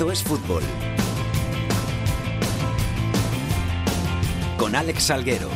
Esto es fútbol. Con Alex Salguero.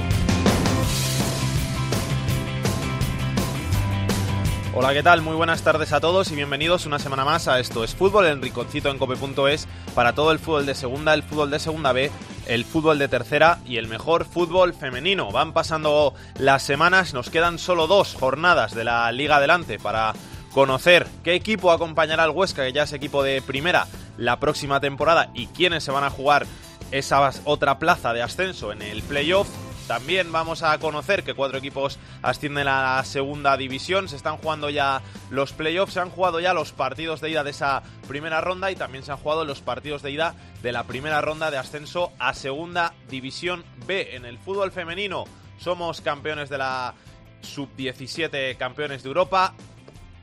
Hola, ¿qué tal? Muy buenas tardes a todos y bienvenidos una semana más a Esto es Fútbol, en Riconcito en Cope.es, para todo el fútbol de segunda, el fútbol de segunda B, el fútbol de tercera y el mejor fútbol femenino. Van pasando las semanas, nos quedan solo dos jornadas de la Liga Adelante para conocer qué equipo acompañará al Huesca, que ya es equipo de primera, la próxima temporada y quiénes se van a jugar esa otra plaza de ascenso en el playoff. También vamos a conocer que cuatro equipos ascienden a la segunda división. Se están jugando ya los playoffs, se han jugado ya los partidos de ida de esa primera ronda y también se han jugado los partidos de ida de la primera ronda de ascenso a segunda división B. En el fútbol femenino somos campeones de la sub-17, campeones de Europa.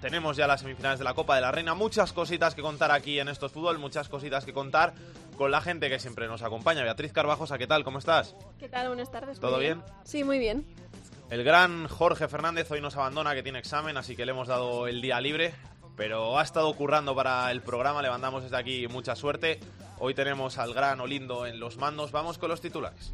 Tenemos ya las semifinales de la Copa de la Reina. Muchas cositas que contar aquí en estos fútbol, muchas cositas que contar con la gente que siempre nos acompaña. Beatriz Carvajosa, ¿qué tal? ¿Cómo estás? ¿Qué tal? Buenas tardes. ¿Todo bien? Sí, muy bien. El gran Jorge Fernández hoy nos abandona, que tiene examen, así que le hemos dado el día libre. Pero ha estado currando para el programa, le mandamos desde aquí mucha suerte. Hoy tenemos al gran Olindo en los mandos. Vamos con los titulares.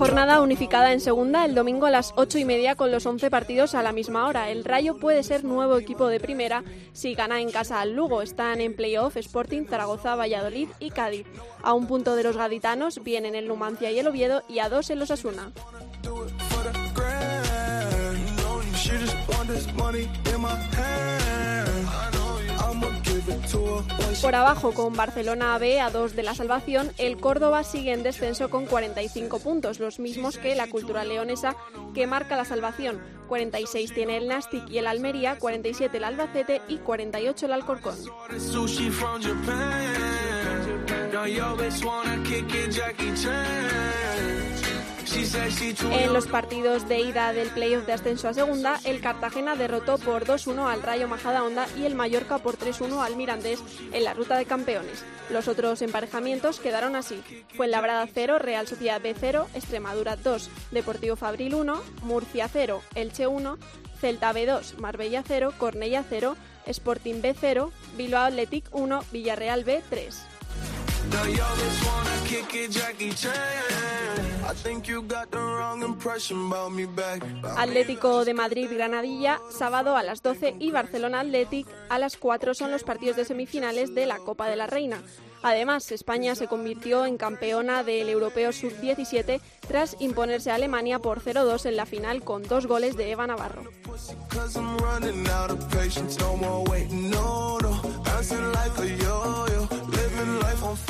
Jornada unificada en segunda el domingo a las ocho y media con los 11 partidos a la misma hora. El Rayo puede ser nuevo equipo de primera si gana en casa al Lugo. Están en playoff Sporting, Zaragoza, Valladolid y Cádiz. A un punto de los gaditanos vienen el Numancia y el Oviedo y a dos en los Asuna. Por abajo, con Barcelona B a dos de la salvación, el Córdoba sigue en descenso con 45 puntos, los mismos que la Cultura Leonesa, que marca la salvación. 46 tiene el Nastic y el Almería, 47 el Albacete y 48 el Alcorcón. En los partidos de ida del playoff de ascenso a segunda, el Cartagena derrotó por 2-1 al Rayo Majadahonda y el Mallorca por 3-1 al Mirandés en la ruta de campeones. Los otros emparejamientos quedaron así. Fuenlabrada 0, Real Sociedad B 0, Extremadura 2, Deportivo Fabril 1, Murcia 0, Elche 1, Celta B 2, Marbella 0, Cornella 0, Sporting B 0, Bilbao Athletic 1, Villarreal B 3. Now yo bitch wanna kick it, Jackie Chan. I think you got the wrong impression about me back. Atlético de Madrid Granadilla, sábado a las 12 y Barcelona Athletic a las 4 son los partidos de semifinales de la Copa de la Reina. Además, España se convirtió en campeona del Europeo Sub-17 tras imponerse a Alemania por 0-2 en la final con dos goles de Eva Navarro.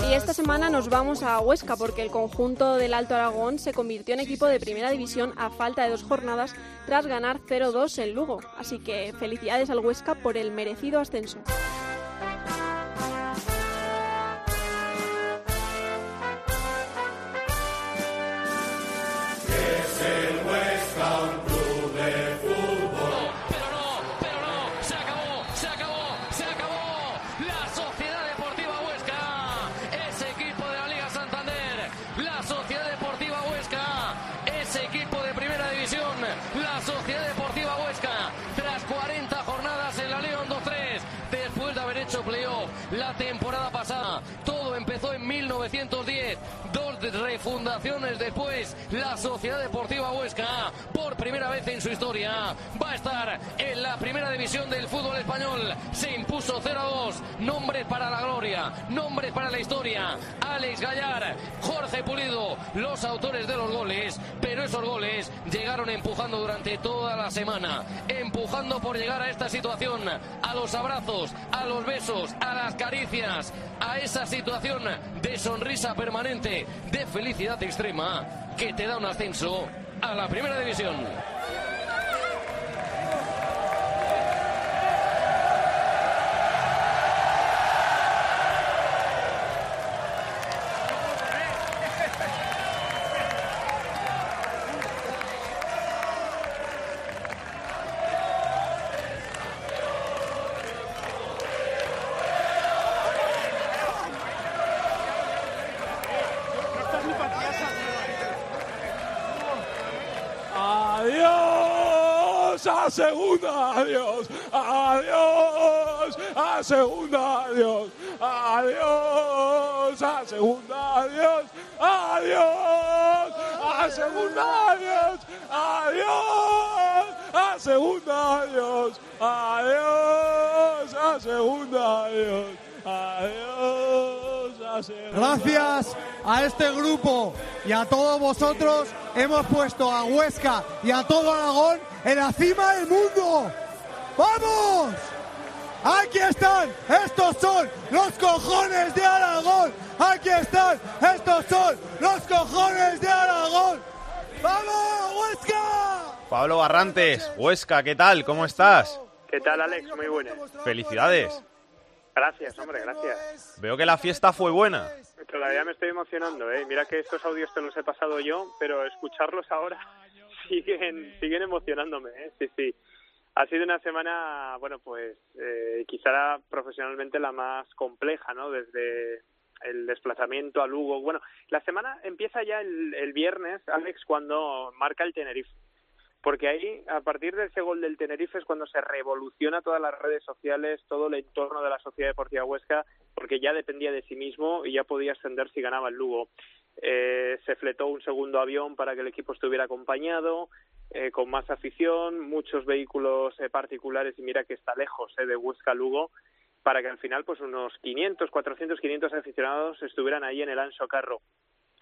Y esta semana nos vamos a Huesca porque el conjunto del Alto Aragón se convirtió en equipo de primera división a falta de dos jornadas tras ganar 0-2 en Lugo. Así que felicidades al Huesca por el merecido ascenso. Pero refundaciones después, la Sociedad Deportiva Huesca, por primera vez en su historia, va a estar en la primera división del fútbol español. Se impuso 0-2. Nombres para la gloria, nombres para la historia. Alex Gallar, Jorge Pulido, los autores de los goles. Pero esos goles llegaron empujando durante toda la semana. Empujando por llegar a esta situación. A los abrazos, a los besos, a las caricias. A esa situación de sonrisa permanente, de felicidad extrema, que te da un ascenso a la primera división. A segunda, adiós, adiós a segunda, adiós, adiós a segunda, adiós, adiós a segunda, adiós, adiós a segunda, adiós, adiós a segunda, adiós, adiós a. Gracias a este grupo y a todos vosotros hemos puesto a Huesca y a todo Aragón en la cima del mundo. ¡Vamos! Aquí están, estos son los cojones de Aragón. Aquí están, estos son los cojones de Aragón. ¡Vamos, Huesca! Pablo Barrantes, Huesca, ¿qué tal? ¿Cómo estás? ¿Qué tal, Alex? Muy buena. Felicidades. Gracias, hombre, gracias. Veo que la fiesta fue buena. Todavía me estoy emocionando, ¿eh? Mira que estos audios te los he pasado yo, pero escucharlos ahora siguen, siguen emocionándome, ¿eh? Sí, sí. Ha sido una semana, bueno, pues eh, quizá profesionalmente la más compleja, ¿no? Desde el desplazamiento a Lugo. Bueno, la semana empieza ya el, el viernes, Alex, cuando marca el Tenerife. Porque ahí, a partir de ese gol del Tenerife, es cuando se revoluciona todas las redes sociales, todo el entorno de la Sociedad Deportiva Huesca, porque ya dependía de sí mismo y ya podía ascender si ganaba el Lugo. Eh, se fletó un segundo avión para que el equipo estuviera acompañado, eh, con más afición, muchos vehículos eh, particulares y mira que está lejos eh, de Huesca Lugo, para que al final pues unos 500, 400, 500 aficionados estuvieran ahí en el Anso Carro.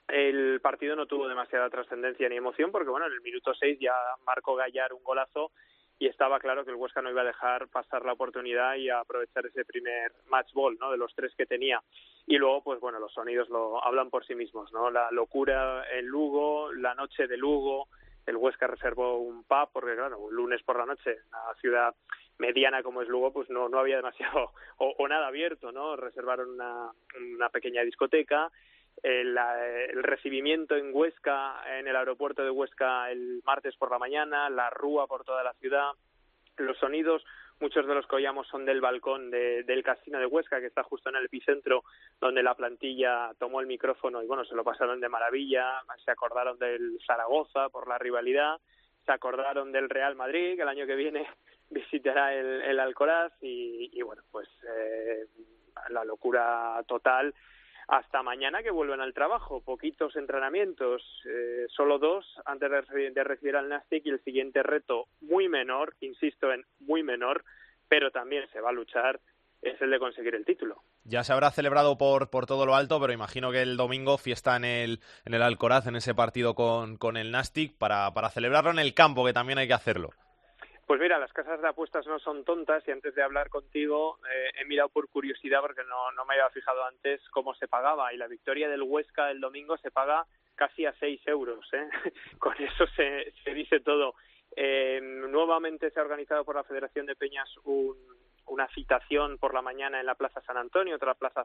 El partido no tuvo demasiada trascendencia ni emoción porque bueno, en el minuto 6 ya marcó Gallar un golazo y estaba claro que el Huesca no iba a dejar pasar la oportunidad y a aprovechar ese primer match ball, ¿no? De los tres que tenía. Y luego, pues bueno, los sonidos lo hablan por sí mismos, ¿no? La locura en Lugo, la noche de Lugo, el Huesca reservó un pub porque claro, un lunes por la noche, una ciudad mediana como es Lugo, pues no, no había demasiado o, o nada abierto, ¿no? Reservaron una, una pequeña discoteca, el, el, recibimiento en Huesca, en el aeropuerto de Huesca el martes por la mañana, la rúa por toda la ciudad, los sonidos, muchos de los que oíamos son del balcón de, del casino de Huesca, que está justo en el epicentro, donde la plantilla tomó el micrófono y bueno, se lo pasaron de maravilla, se acordaron del Zaragoza por la rivalidad, se acordaron del Real Madrid, que el año que viene visitará el, el Alcoraz y, y bueno, pues eh, la locura total hasta mañana que vuelven al trabajo. Poquitos entrenamientos, eh, solo dos antes de, recibir, al Nastic y el siguiente reto muy menor, insisto en muy menor, pero también se va a luchar, es el de conseguir el título. Ya se habrá celebrado por, por todo lo alto, pero imagino que el domingo fiesta en el, en el Alcoraz, en ese partido con, con el Nastic, para, para celebrarlo en el campo, que también hay que hacerlo. Pues mira, las casas de apuestas no son tontas y antes de hablar contigo eh, he mirado por curiosidad porque no, no me había fijado antes cómo se pagaba y la victoria del Huesca el domingo se paga casi a 6 euros. ¿eh? Con eso se, se dice todo. Eh, nuevamente se ha organizado por la Federación de Peñas un, una citación por la mañana en la Plaza San Antonio, otra plaza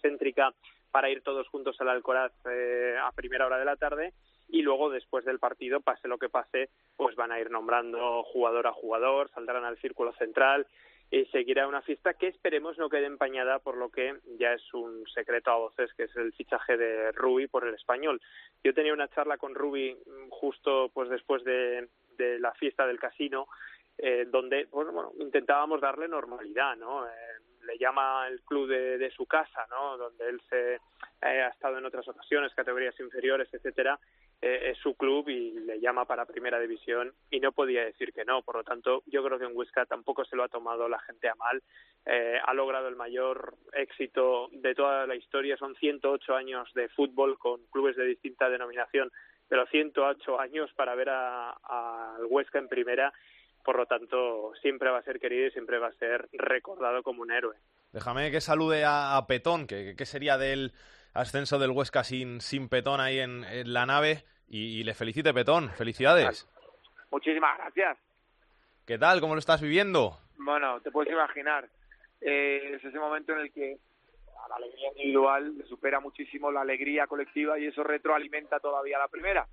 céntrica, para ir todos juntos al Alcoraz eh, a primera hora de la tarde y luego después del partido, pase lo que pase, pues van a ir nombrando jugador a jugador, saldrán al círculo central y seguirá una fiesta que esperemos no quede empañada por lo que ya es un secreto a voces, que es el fichaje de Rubi por el español. Yo tenía una charla con Rubi justo pues después de, de la fiesta del casino, eh, donde bueno, bueno, intentábamos darle normalidad, ¿no? Eh, le llama el club de, de su casa, ¿no? Donde él se eh, ha estado en otras ocasiones, categorías inferiores, etcétera, eh, es su club y le llama para primera división y no podía decir que no. Por lo tanto, yo creo que en Huesca tampoco se lo ha tomado la gente a mal. Eh, ha logrado el mayor éxito de toda la historia. Son 108 años de fútbol con clubes de distinta denominación, pero 108 años para ver al a Huesca en primera. Por lo tanto, siempre va a ser querido y siempre va a ser recordado como un héroe. Déjame que salude a, a Petón, que, que sería del ascenso del Huesca sin, sin Petón ahí en, en la nave y, y, le felicite Petón. Felicidades. Muchísimas gracias. ¿Qué tal? ¿Cómo lo estás viviendo? Bueno, te puedes imaginar. Eh, es ese momento en el que a la alegría individual le supera muchísimo la alegría colectiva y eso retroalimenta todavía la primera.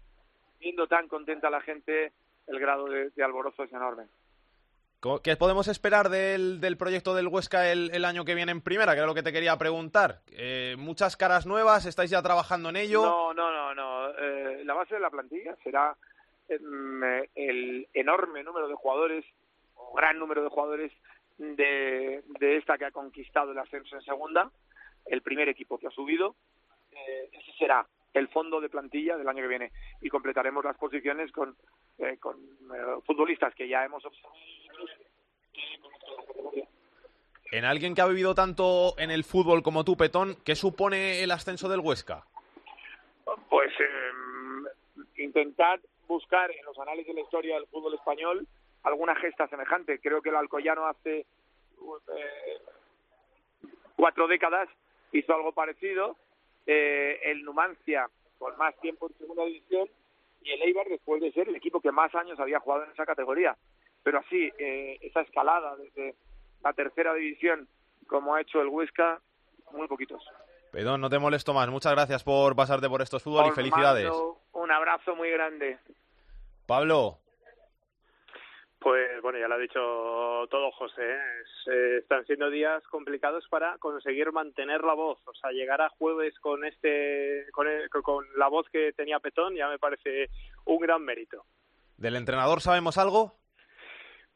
Viendo tan contenta la gente, el grado de, de alborozo es enorme. ¿Qué podemos esperar del, del proyecto del Huesca el, el, año que viene en primera? Que era lo que te quería preguntar. Eh, ¿Muchas caras nuevas? ¿Estáis ya trabajando en ello? No, no, no. no. Eh, la base de la plantilla será em, el enorme número de jugadores, o gran número de jugadores de, de esta que ha conquistado el ascenso en segunda, el primer equipo que ha subido. Eh, ese será el fondo de plantilla del año que viene y completaremos las posiciones con, eh, con eh, futbolistas que ya hemos observado. En alguien que ha vivido tanto en el fútbol como tú, Petón, ¿qué supone el ascenso del Huesca? Pues eh, intentar buscar en los análisis de la historia del fútbol español alguna gesta semejante. Creo que el Alcoyano hace eh, cuatro décadas hizo algo parecido. Eh, el Numancia con más tiempo en segunda división y el Eibar después de ser el equipo que más años había jugado en esa categoría. Pero así, eh, esa escalada desde la tercera división como ha hecho el Huesca, muy poquitos. Perdón, no te molesto más. Muchas gracias por pasarte por estos fútbol y felicidades. mando Un abrazo muy grande. Pablo, Pues bueno, ya lo ha dicho todo José. ¿eh? Es, están siendo días complicados para conseguir mantener la voz. O sea, llegar a jueves con este, con, el- con la voz que tenía Petón ya me parece un gran mérito. ¿del entrenador sabemos algo?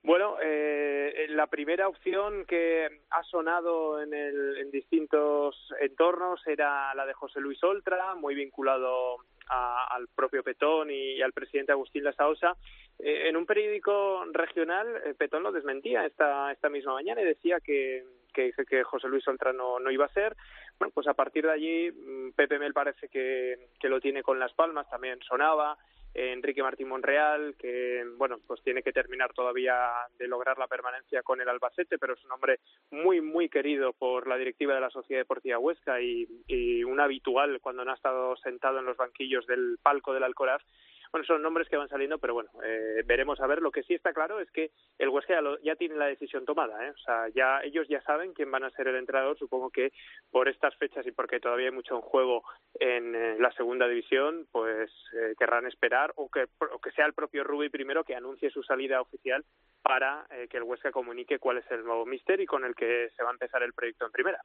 Bueno, eh, la primera opción que ha sonado en, el- en distintos entornos era la de José Luis Oltra, muy vinculado a- al propio Petón y, al presidente Agustín Lasaosa. Eh, en un periódico regional, eh, Petón lo desmentía esta, esta misma mañana y decía que, que, que José Luis Oltra no, no iba a ser. Bueno, pues a partir de allí, mm, Pepe Mel parece que, que lo tiene con las palmas, también sonaba. Enrique Martín Monreal, que bueno, pues tiene que terminar todavía de lograr la permanencia con el Albacete, pero es un hombre muy, muy querido por la directiva de la Sociedad Deportiva Huesca y, y un habitual cuando no ha estado sentado en los banquillos del palco del Alcoraz. Bueno, son nombres que van saliendo, pero bueno, eh, veremos a ver. Lo que sí está claro es que el Huesca ya, lo- tiene la decisión tomada, ¿eh? O sea, ya ellos ya saben quién van a ser el entrenador. Supongo que por estas fechas y porque todavía hay mucho en juego en eh, la segunda división, pues eh, querrán esperar o que, o que sea el propio Rubi primero que anuncie su salida oficial para eh, que el Huesca comunique cuál es el nuevo mister y con el que se va a empezar el proyecto en primera.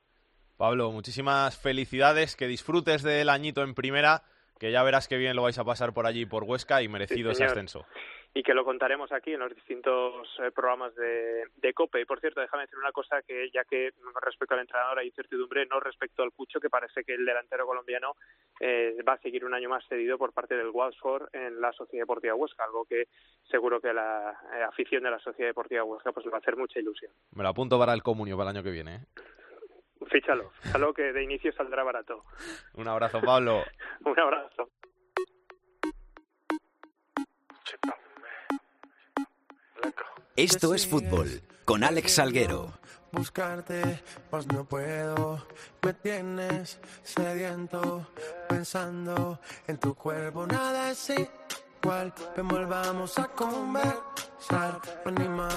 Pablo, muchísimas felicidades, que disfrutes del añito en primera, que ya verás que bien lo vais a pasar por allí, por Huesca, y merecido ese ascenso. y que lo contaremos aquí en los distintos eh, programas de, de COPE. Y por cierto, déjame decir una cosa que ya que respecto al entrenador hay incertidumbre, no respecto al Cucho, que parece que el delantero colombiano eh, va a seguir un año más cedido por parte del Watford en la Sociedad Deportiva Huesca, algo que seguro que la eh, afición de la Sociedad Deportiva Huesca pues le va a hacer mucha ilusión. Me lo apunto para el comunio para el año que viene. Fíchalo, fíchalo que de inicio saldrá barato. Un abrazo, Pablo. Un abrazo. Esto es fútbol con Alex Salguero. buscarte, pues no puedo. Me tienes sediento, pensando en tu cuerpo. Nada es igual, ven, volvamos a conversar.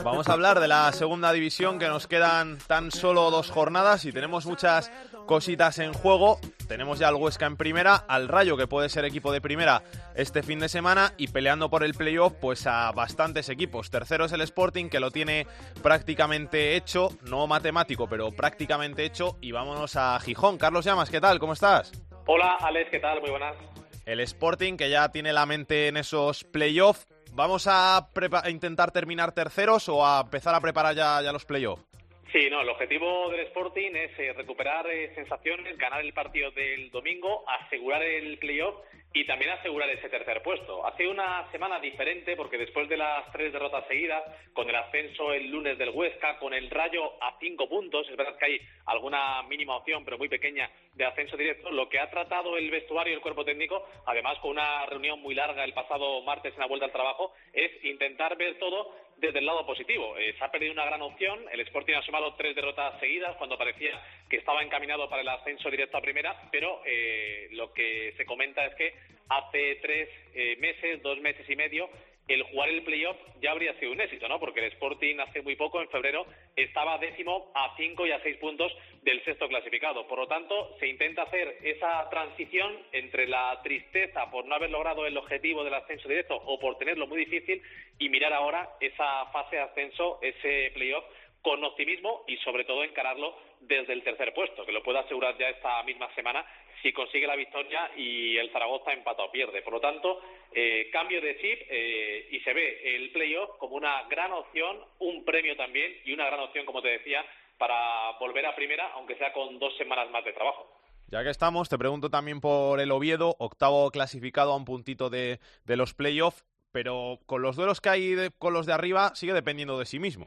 Vamos a hablar de la segunda división, que nos quedan tan solo dos jornadas y tenemos muchas cositas en juego. Tenemos ya al Huesca en primera, al Rayo, que puede ser equipo de primera este fin de semana, y peleando por el playoff, pues a bastantes equipos. Tercero es el Sporting, que lo tiene prácticamente hecho, no matemático, pero prácticamente hecho. Y vámonos a Gijón. Carlos Llamas, ¿qué tal? ¿Cómo estás? Hola, Alex, ¿qué tal? Muy buenas. El Sporting, que ya tiene la mente en esos playoffs. ¿Vamos a, intentar terminar terceros o a empezar a preparar ya, ya los playoffs? Sí, no, el objetivo del Sporting es eh, recuperar eh, sensaciones, ganar el partido del domingo, asegurar el playoff y también asegurar ese tercer puesto. Hace una semana diferente porque después de las tres derrotas seguidas, con el ascenso el lunes del Huesca, con el Rayo a cinco puntos, es verdad que hay alguna mínima opción, pero muy pequeña, de ascenso directo, lo que ha tratado el vestuario y el cuerpo técnico, además con una reunión muy larga el pasado martes en la vuelta al trabajo, es intentar ver todo desde el lado positivo. Eh, se ha perdido una gran opción. El Sporting ha sumado tres derrotas seguidas cuando parecía que estaba encaminado para el ascenso directo a primera, pero eh, lo que se comenta es que hace tres eh, meses, dos meses y medio, el jugar el playoff ya habría sido un éxito, ¿no? Porque el Sporting hace muy poco, en febrero, estaba décimo a cinco y a seis puntos del sexto clasificado. Por lo tanto, se intenta hacer esa transición entre la tristeza por no haber logrado el objetivo del ascenso directo o por tenerlo muy difícil y mirar ahora esa fase de ascenso, ese playoff con optimismo y sobre todo encararlo desde el tercer puesto, que lo puede asegurar ya esta misma semana si consigue la victoria y el Zaragoza empata o pierde. Por lo tanto, eh, cambio de chip eh, y se ve el playoff como una gran opción, un premio también y una gran opción, como te decía, para volver a primera, aunque sea con dos semanas más de trabajo. Ya que estamos, te pregunto también por el Oviedo, octavo clasificado a un puntito de, de los playoffs, pero con los duelos que hay con los de arriba sigue dependiendo de sí mismo.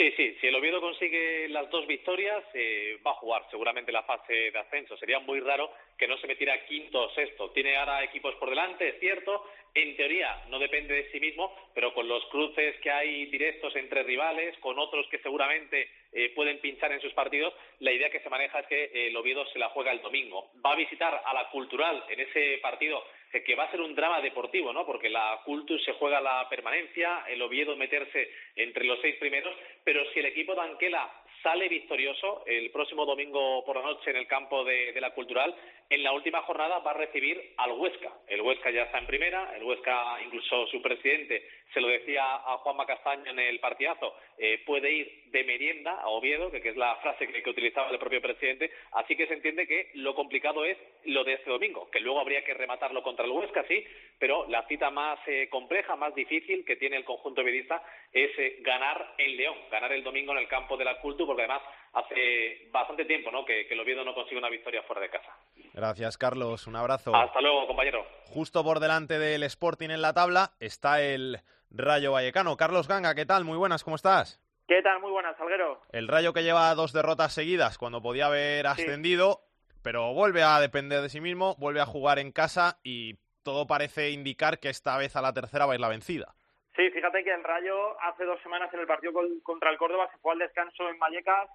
Sí, sí, si el Oviedo consigue las dos victorias, eh, va a jugar seguramente la fase de ascenso. Sería muy raro que no se metiera quinto o sexto. Tiene ahora equipos por delante, es cierto. En teoría no depende de sí mismo, pero con los cruces que hay directos entre rivales, con otros que seguramente eh, pueden pinchar en sus partidos, la idea que se maneja es que el Oviedo se la juega el domingo. Va a visitar a la Cultural en ese partido que va a ser un drama deportivo, ¿no? Porque la Cultus se juega la permanencia, el Oviedo meterse entre los seis primeros, pero si el equipo de Anquela sale victorioso el próximo domingo por la noche en el campo de, la Cultural, en la última jornada va a recibir al Huesca. El Huesca ya está en primera, el Huesca, incluso su presidente, se lo decía a Juanma Castaño en el partidazo, eh, puede ir de merienda a Oviedo, que, es la frase que, que, utilizaba el propio presidente, así que se entiende que lo complicado es lo de este domingo, que luego habría que rematarlo contra el Huesca, sí, pero la cita más eh, compleja, más difícil que tiene el conjunto vidista es eh, ganar en León, ganar el domingo en el campo de la Cultu, porque además hace bastante tiempo ¿no? que, que el Oviedo no consigue una victoria fuera de casa. Gracias, Carlos. Un abrazo. Hasta luego, compañero. Justo por delante del Sporting en la tabla está el Rayo Vallecano. Carlos Ganga, ¿qué tal? Muy buenas, ¿cómo estás? ¿Qué tal? Muy buenas, Salguero. El Rayo que lleva dos derrotas seguidas cuando podía haber ascendido, pero vuelve a depender de sí mismo, vuelve a jugar en casa y todo parece indicar que esta vez a la tercera va a ir la vencida. Sí, fíjate que el Rayo hace dos semanas en el partido contra el Córdoba se fue al descanso en Vallecas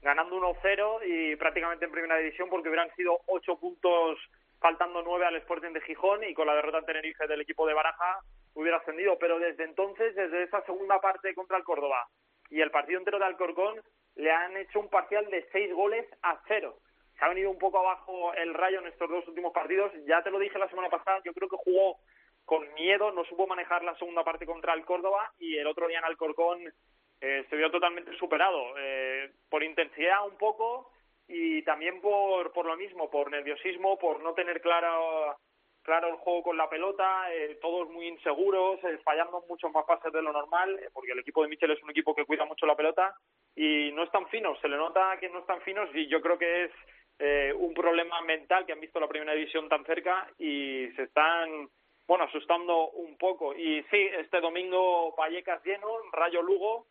ganando 1-0 y prácticamente en primera división porque hubieran sido ocho puntos faltando nueve al Sporting de Gijón y con la derrota en Tenerife del equipo de Baraja hubiera ascendido. Pero desde entonces, desde esa segunda parte contra el Córdoba y el partido entero de Alcorcón, le han hecho un parcial de seis goles a cero. Se ha venido un poco abajo el Rayo en estos dos últimos partidos. Ya te lo dije la semana pasada, yo creo que jugó con miedo, no supo manejar la segunda parte contra el Córdoba y el otro día en Alcorcón eh, se vio totalmente superado eh, por intensidad un poco y también por, por lo mismo, por nerviosismo, por no tener claro, claro el juego con la pelota, eh, todos muy inseguros, fallando muchos más pases de lo normal, porque el equipo de Michel es un equipo que cuida mucho la pelota y no están finos, se le nota que no están finos y yo creo que es un problema mental que han visto la primera división tan cerca y se están bueno, asustando un poco. Y sí, este domingo Vallecas lleno, Rayo Lugo,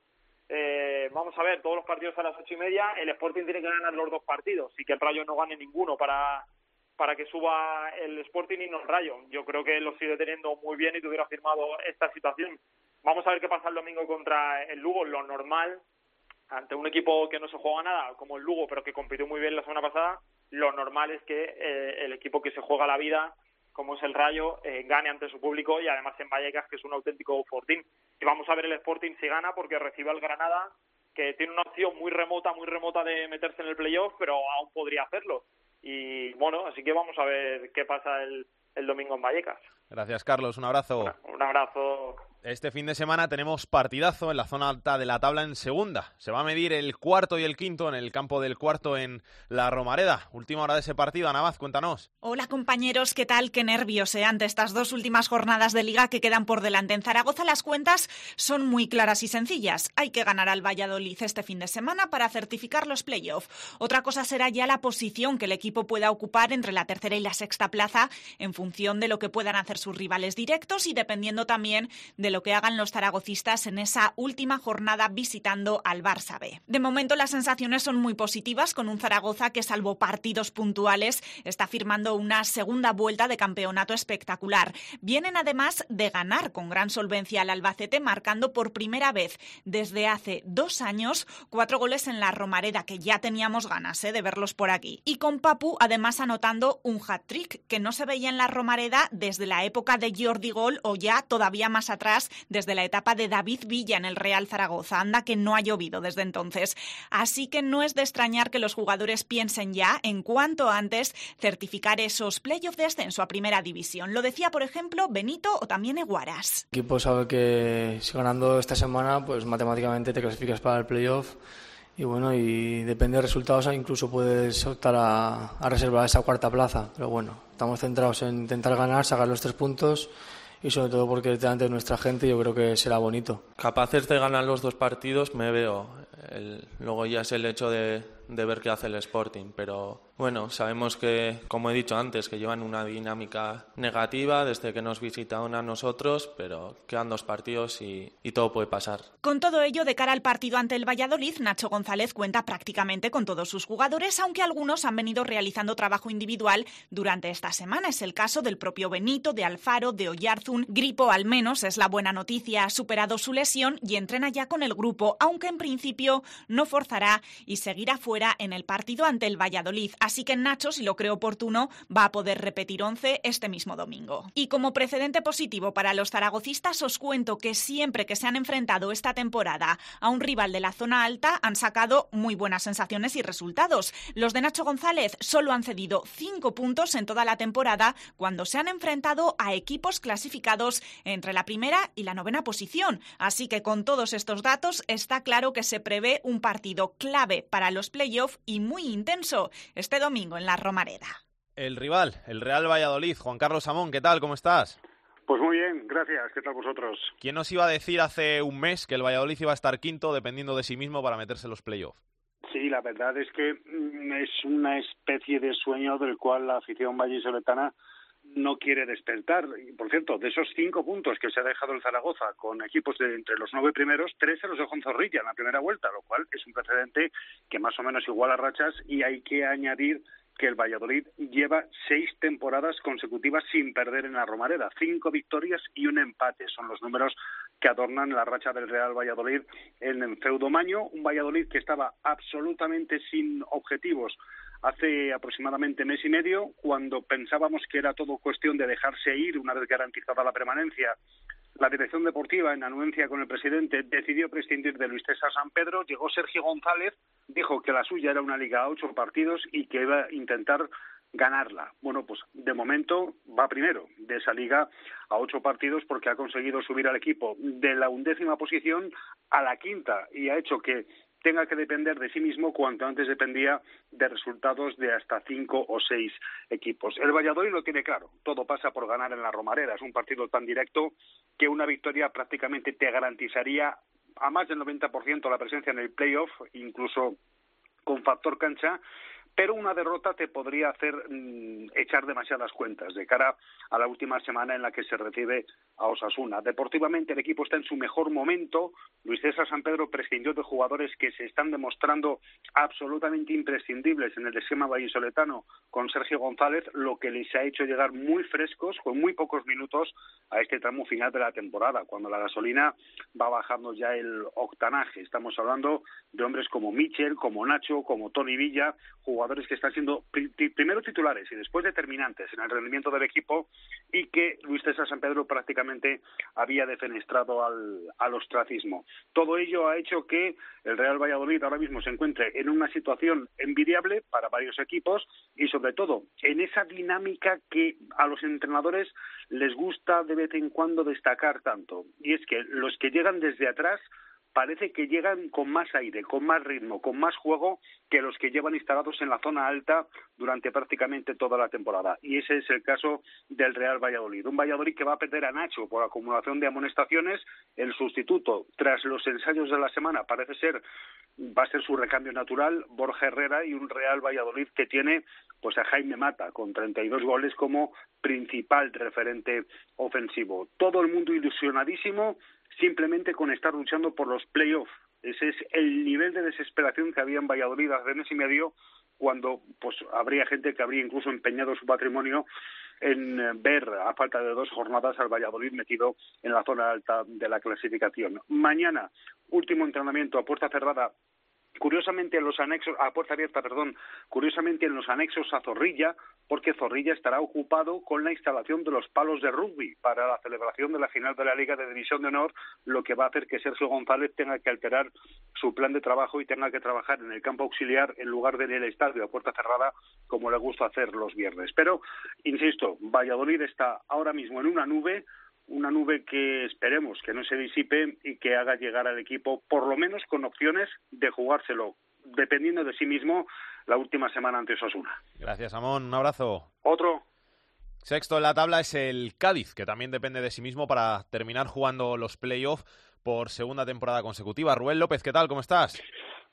eh, vamos a ver, todos los partidos a las ocho y media, el Sporting tiene que ganar los dos partidos y que el Rayo no gane ninguno para, para que suba el Sporting y no el Rayo. Yo creo que lo sigue teniendo muy bien y te hubiera firmado esta situación. Vamos a ver qué pasa el domingo contra el Lugo. Lo normal, ante un equipo que no se juega nada, como el Lugo, pero que compitió muy bien la semana pasada, lo normal es que eh, el equipo que se juega la vida como es el Rayo, eh, gane ante su público y además en Vallecas, que es un auténtico fortín. Y vamos a ver el Sporting si gana porque recibe al Granada, que tiene una opción muy remota, muy remota de meterse en el playoff, pero aún podría hacerlo. Y bueno, así que vamos a ver qué pasa el, el domingo en Vallecas. Gracias, Carlos. Un abrazo. Un abrazo. Este fin de semana tenemos partidazo en la zona alta de la tabla en segunda. Se va a medir el cuarto y el quinto en el campo del cuarto en la Romareda. Última hora de ese partido, Anabaz, cuéntanos. Hola compañeros, ¿qué tal? Qué nervios eh, ante estas dos últimas jornadas de liga que quedan por delante. En Zaragoza las cuentas son muy claras y sencillas. Hay que ganar al Valladolid este fin de semana para certificar los playoffs. Otra cosa será ya la posición que el equipo pueda ocupar entre la tercera y la sexta plaza en función de lo que puedan hacer sus rivales directos y dependiendo también de lo que hagan los zaragocistas en esa última jornada visitando al Barça B. De momento las sensaciones son muy positivas con un Zaragoza que salvo partidos puntuales está firmando una segunda vuelta de campeonato espectacular. Vienen además de ganar con gran solvencia al Albacete marcando por primera vez desde hace dos años cuatro goles en la Romareda que ya teníamos ganas ¿eh? de verlos por aquí. Y con Papu además anotando un hat-trick que no se veía en la Romareda desde la época de Jordi Gol o ya todavía más atrás desde la etapa de David Villa en el Real Zaragoza. Anda que no ha llovido desde entonces. Así que no es de extrañar que los jugadores piensen ya en cuanto antes certificar esos playoffs de ascenso a primera división. Lo decía, por ejemplo, Benito o también Eguaras. Equipo sabe que si ganando esta semana, pues matemáticamente te clasificas para el playoff y bueno, y depende de resultados incluso puedes optar a, reservar esa cuarta plaza. Pero bueno, estamos centrados en intentar ganar, sacar los tres puntos y sobre todo porque delante de nuestra gente yo creo que será bonito. Capaces de ganar los dos partidos me veo. luego ya es el hecho de, de ver qué hace el Sporting, pero bueno, sabemos que, como he dicho antes, que llevan una dinámica negativa desde que nos visitaron a nosotros, pero quedan dos partidos y, todo puede pasar. Con todo ello, de cara al partido ante el Valladolid, Nacho González cuenta prácticamente con todos sus jugadores, aunque algunos han venido realizando trabajo individual durante esta semana. Es el caso del propio Benito, de Alfaro, de Oyarzun. Gripo, al menos, es la buena noticia, ha superado su lesión y entrena ya con el grupo, aunque en principio no forzará y seguirá fuera en el partido ante el Valladolid. Así que Nacho, si lo cree oportuno, va a poder repetir 11 este mismo domingo. Y como precedente positivo para los zaragocistas, os cuento que siempre que se han enfrentado esta temporada a un rival de la zona alta, han sacado muy buenas sensaciones y resultados. Los de Nacho González solo han cedido 5 puntos en toda la temporada cuando se han enfrentado a equipos clasificados entre la primera y la novena posición. Así que con todos estos datos está claro que se prevé un partido clave para los y muy intenso. Este domingo en la Romareda. El rival, el Real Valladolid. Juan Carlos Amón, ¿qué tal? ¿Cómo estás? Pues muy bien, gracias. ¿Qué tal vosotros? ¿Quién nos iba a decir hace un mes que el Valladolid iba a estar quinto dependiendo de sí mismo para meterse en los playoffs? Sí, la verdad es que mm, es una especie de sueño del cual la afición vallisoletana no quiere despertar. Por cierto, de esos cinco puntos que se ha dejado el Zaragoza con equipos de entre los nueve primeros, tres se los dejó en Zorrilla en la primera vuelta, lo cual es un precedente que más o menos iguala rachas y hay que añadir que el Valladolid lleva seis temporadas consecutivas sin perder en la Romareda, cinco victorias y un empate. Son los números que adornan la racha del Real Valladolid en el Feudomaño, un Valladolid que estaba absolutamente sin objetivos hace aproximadamente mes y medio, cuando pensábamos que era todo cuestión de dejarse ir una vez garantizada la permanencia. La dirección deportiva, en anuencia con el presidente, decidió prescindir de Luis César San Pedro. Llegó Sergio González, dijo que la suya era una liga a ocho partidos y que iba a intentar ganarla. Bueno, pues de momento va primero de esa liga a ocho partidos porque ha conseguido subir al equipo de la undécima posición a la quinta y ha hecho que tenga que depender de sí mismo cuanto antes dependía de resultados de hasta cinco o seis equipos. El Valladolid lo tiene claro, todo pasa por ganar en la Romareda, es un partido tan directo que una victoria prácticamente te garantizaría a más del 90% la presencia en el playoff, incluso con factor cancha, pero una derrota te podría hacer mm, echar demasiadas cuentas de cara a la última semana en la que se recibe a Osasuna. Deportivamente el equipo está en su mejor momento. Luis César San Pedro prescindió de jugadores que se están demostrando absolutamente imprescindibles en el esquema vallisoletano con Sergio González, lo que les ha hecho llegar muy frescos, con muy pocos minutos, a este tramo final de la temporada, cuando la gasolina va bajando ya el octanaje. Estamos hablando de hombres como Michel, como Nacho, como Tony Villa, jugadores que están siendo primero titulares y después determinantes en el rendimiento del equipo y que Luis César San Pedro prácticamente había defenestrado al, al ostracismo. Todo ello ha hecho que el Real Valladolid ahora mismo se encuentre en una situación envidiable para varios equipos y sobre todo en esa dinámica que a los entrenadores les gusta de vez en cuando destacar tanto y es que los que llegan desde atrás parece que llegan con más aire, con más ritmo, con más juego que los que llevan instalados en la zona alta durante prácticamente toda la temporada. Y ese es el caso del Real Valladolid. Un Valladolid que va a perder a Nacho por acumulación de amonestaciones. El sustituto, tras los ensayos de la semana, parece ser va a ser su recambio natural, Borja Herrera y un Real Valladolid que tiene pues a Jaime Mata con 32 goles como principal referente ofensivo. Todo el mundo ilusionadísimo simplemente con estar luchando por los playoffs. Ese es el nivel de desesperación que había en Valladolid hace mes y medio, cuando pues habría gente que habría incluso empeñado su patrimonio en eh, ver, a falta de dos jornadas, al Valladolid metido en la zona alta de la clasificación. Mañana, último entrenamiento a puerta cerrada curiosamente en los anexos, a puerta abierta, perdón, curiosamente en los anexos a Zorrilla, porque Zorrilla estará ocupado con la instalación de los palos de rugby para la celebración de la final de la Liga de División de Honor, lo que va a hacer que Sergio González tenga que alterar su plan de trabajo y tenga que trabajar en el campo auxiliar en lugar de en el estadio a puerta cerrada, como le gusta hacer los viernes. Pero, insisto, Valladolid está ahora mismo en una nube, una nube que esperemos que no se disipe y que haga llegar al equipo por lo menos con opciones de jugárselo dependiendo de sí mismo la última semana ante Osasuna. Gracias, Amón. Un abrazo. Otro. Sexto en la tabla es el Cádiz, que también depende de sí mismo para terminar jugando los playoffs por segunda temporada consecutiva. Rubén López, ¿qué tal? ¿Cómo estás?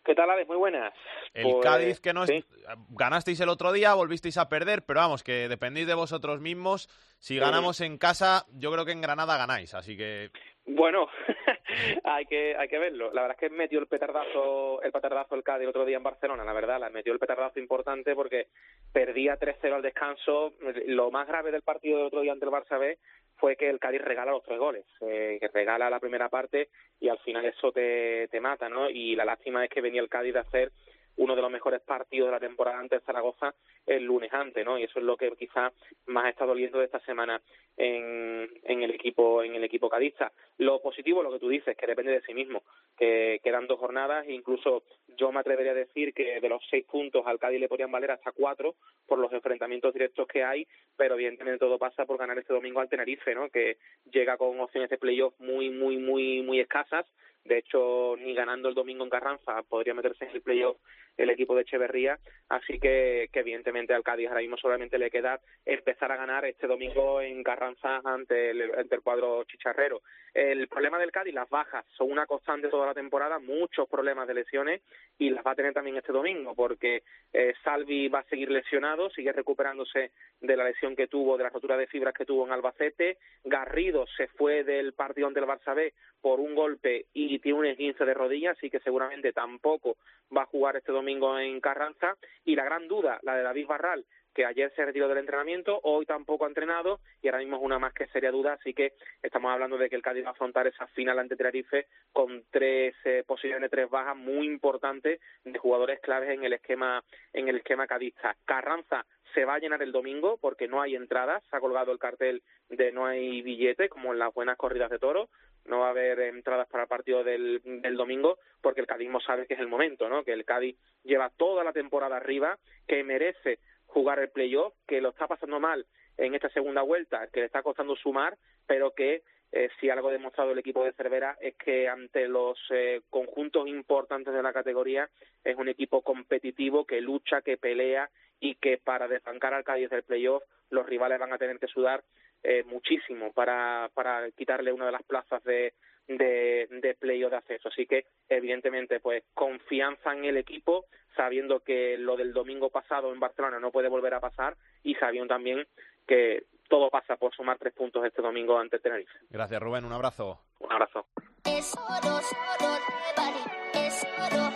¿Qué tal, Alex? Muy buenas. El Pues, Cádiz que no es... sí. ganasteis el otro día, volvisteis a perder, pero vamos, que dependéis de vosotros mismos. Si ganamos en casa, yo creo que en Granada ganáis, así que Bueno, hay que hay que verlo. La verdad es que metió el petardazo el petardazo el Cádiz el otro día en Barcelona, la verdad, la metió el petardazo importante porque perdía 3-0 al descanso. Lo más grave del partido del otro día ante el Barça B fue que el Cádiz regala los tres goles, eh, que regala la primera parte y al final eso te, te mata, ¿no? Y la lástima es que venía el Cádiz de hacer uno de los mejores partidos de la temporada ante el Zaragoza el lunes antes, ¿no? Y eso es lo que quizá más está doliendo de esta semana en, en el equipo en el equipo cadista. Lo positivo, lo que tú dices, que depende de sí mismo, que quedan dos jornadas, e incluso yo me atrevería a decir que de los seis puntos al Cádiz le podrían valer hasta cuatro por los enfrentamientos directos que hay, pero evidentemente todo pasa por ganar este domingo al Tenerife, ¿no? Que llega con opciones de playoff muy, muy, muy, muy escasas. De hecho, ni ganando el domingo en Carranza podría meterse en el playoff el equipo de Echeverría, así que, evidentemente al Cádiz ahora mismo solamente le queda empezar a ganar este domingo en Carranza ante el, ante el cuadro chicharrero. El problema del Cádiz, las bajas, son una constante toda la temporada, muchos problemas de lesiones y las va a tener también este domingo porque eh, Salvi va a seguir lesionado, sigue recuperándose de la lesión que tuvo, de la rotura de fibras que tuvo en Albacete, Garrido se fue del partido ante el Barça B por un golpe y tiene un esguince de rodilla, así que seguramente tampoco va a jugar este domingo en Carranza. Y la gran duda, la de David Barral, que ayer se retiró del entrenamiento, hoy tampoco ha entrenado y ahora mismo es una más que seria duda, así que estamos hablando de que el Cádiz va a afrontar esa final ante Tenerife con tres eh, posiciones, tres bajas muy importantes de jugadores claves en el esquema en el esquema cadista. Carranza se va a llenar el domingo porque no hay entradas, se ha colgado el cartel de no hay billete como en las buenas corridas de toros, no va a haber entradas para el partido del, del domingo porque el cadismo sabe que es el momento, ¿no? Que el Cádiz lleva toda la temporada arriba, que merece jugar el playoff, que lo está pasando mal en esta segunda vuelta, que le está costando sumar, pero que eh, si algo ha demostrado el equipo de Cervera es que ante los eh, conjuntos importantes de la categoría es un equipo competitivo que lucha, que pelea y que para desbancar al Cádiz del playoff los rivales van a tener que sudar eh, muchísimo para, para quitarle una de las plazas de, de, de playoff de acceso. Así que, evidentemente, pues confianza en el equipo, sabiendo que lo del domingo pasado en Barcelona no puede volver a pasar y sabiendo también que todo pasa por sumar tres puntos este domingo ante Tenerife. gracias Rubén, un abrazo. Un abrazo. Es oro, solo de Bari. Es oro,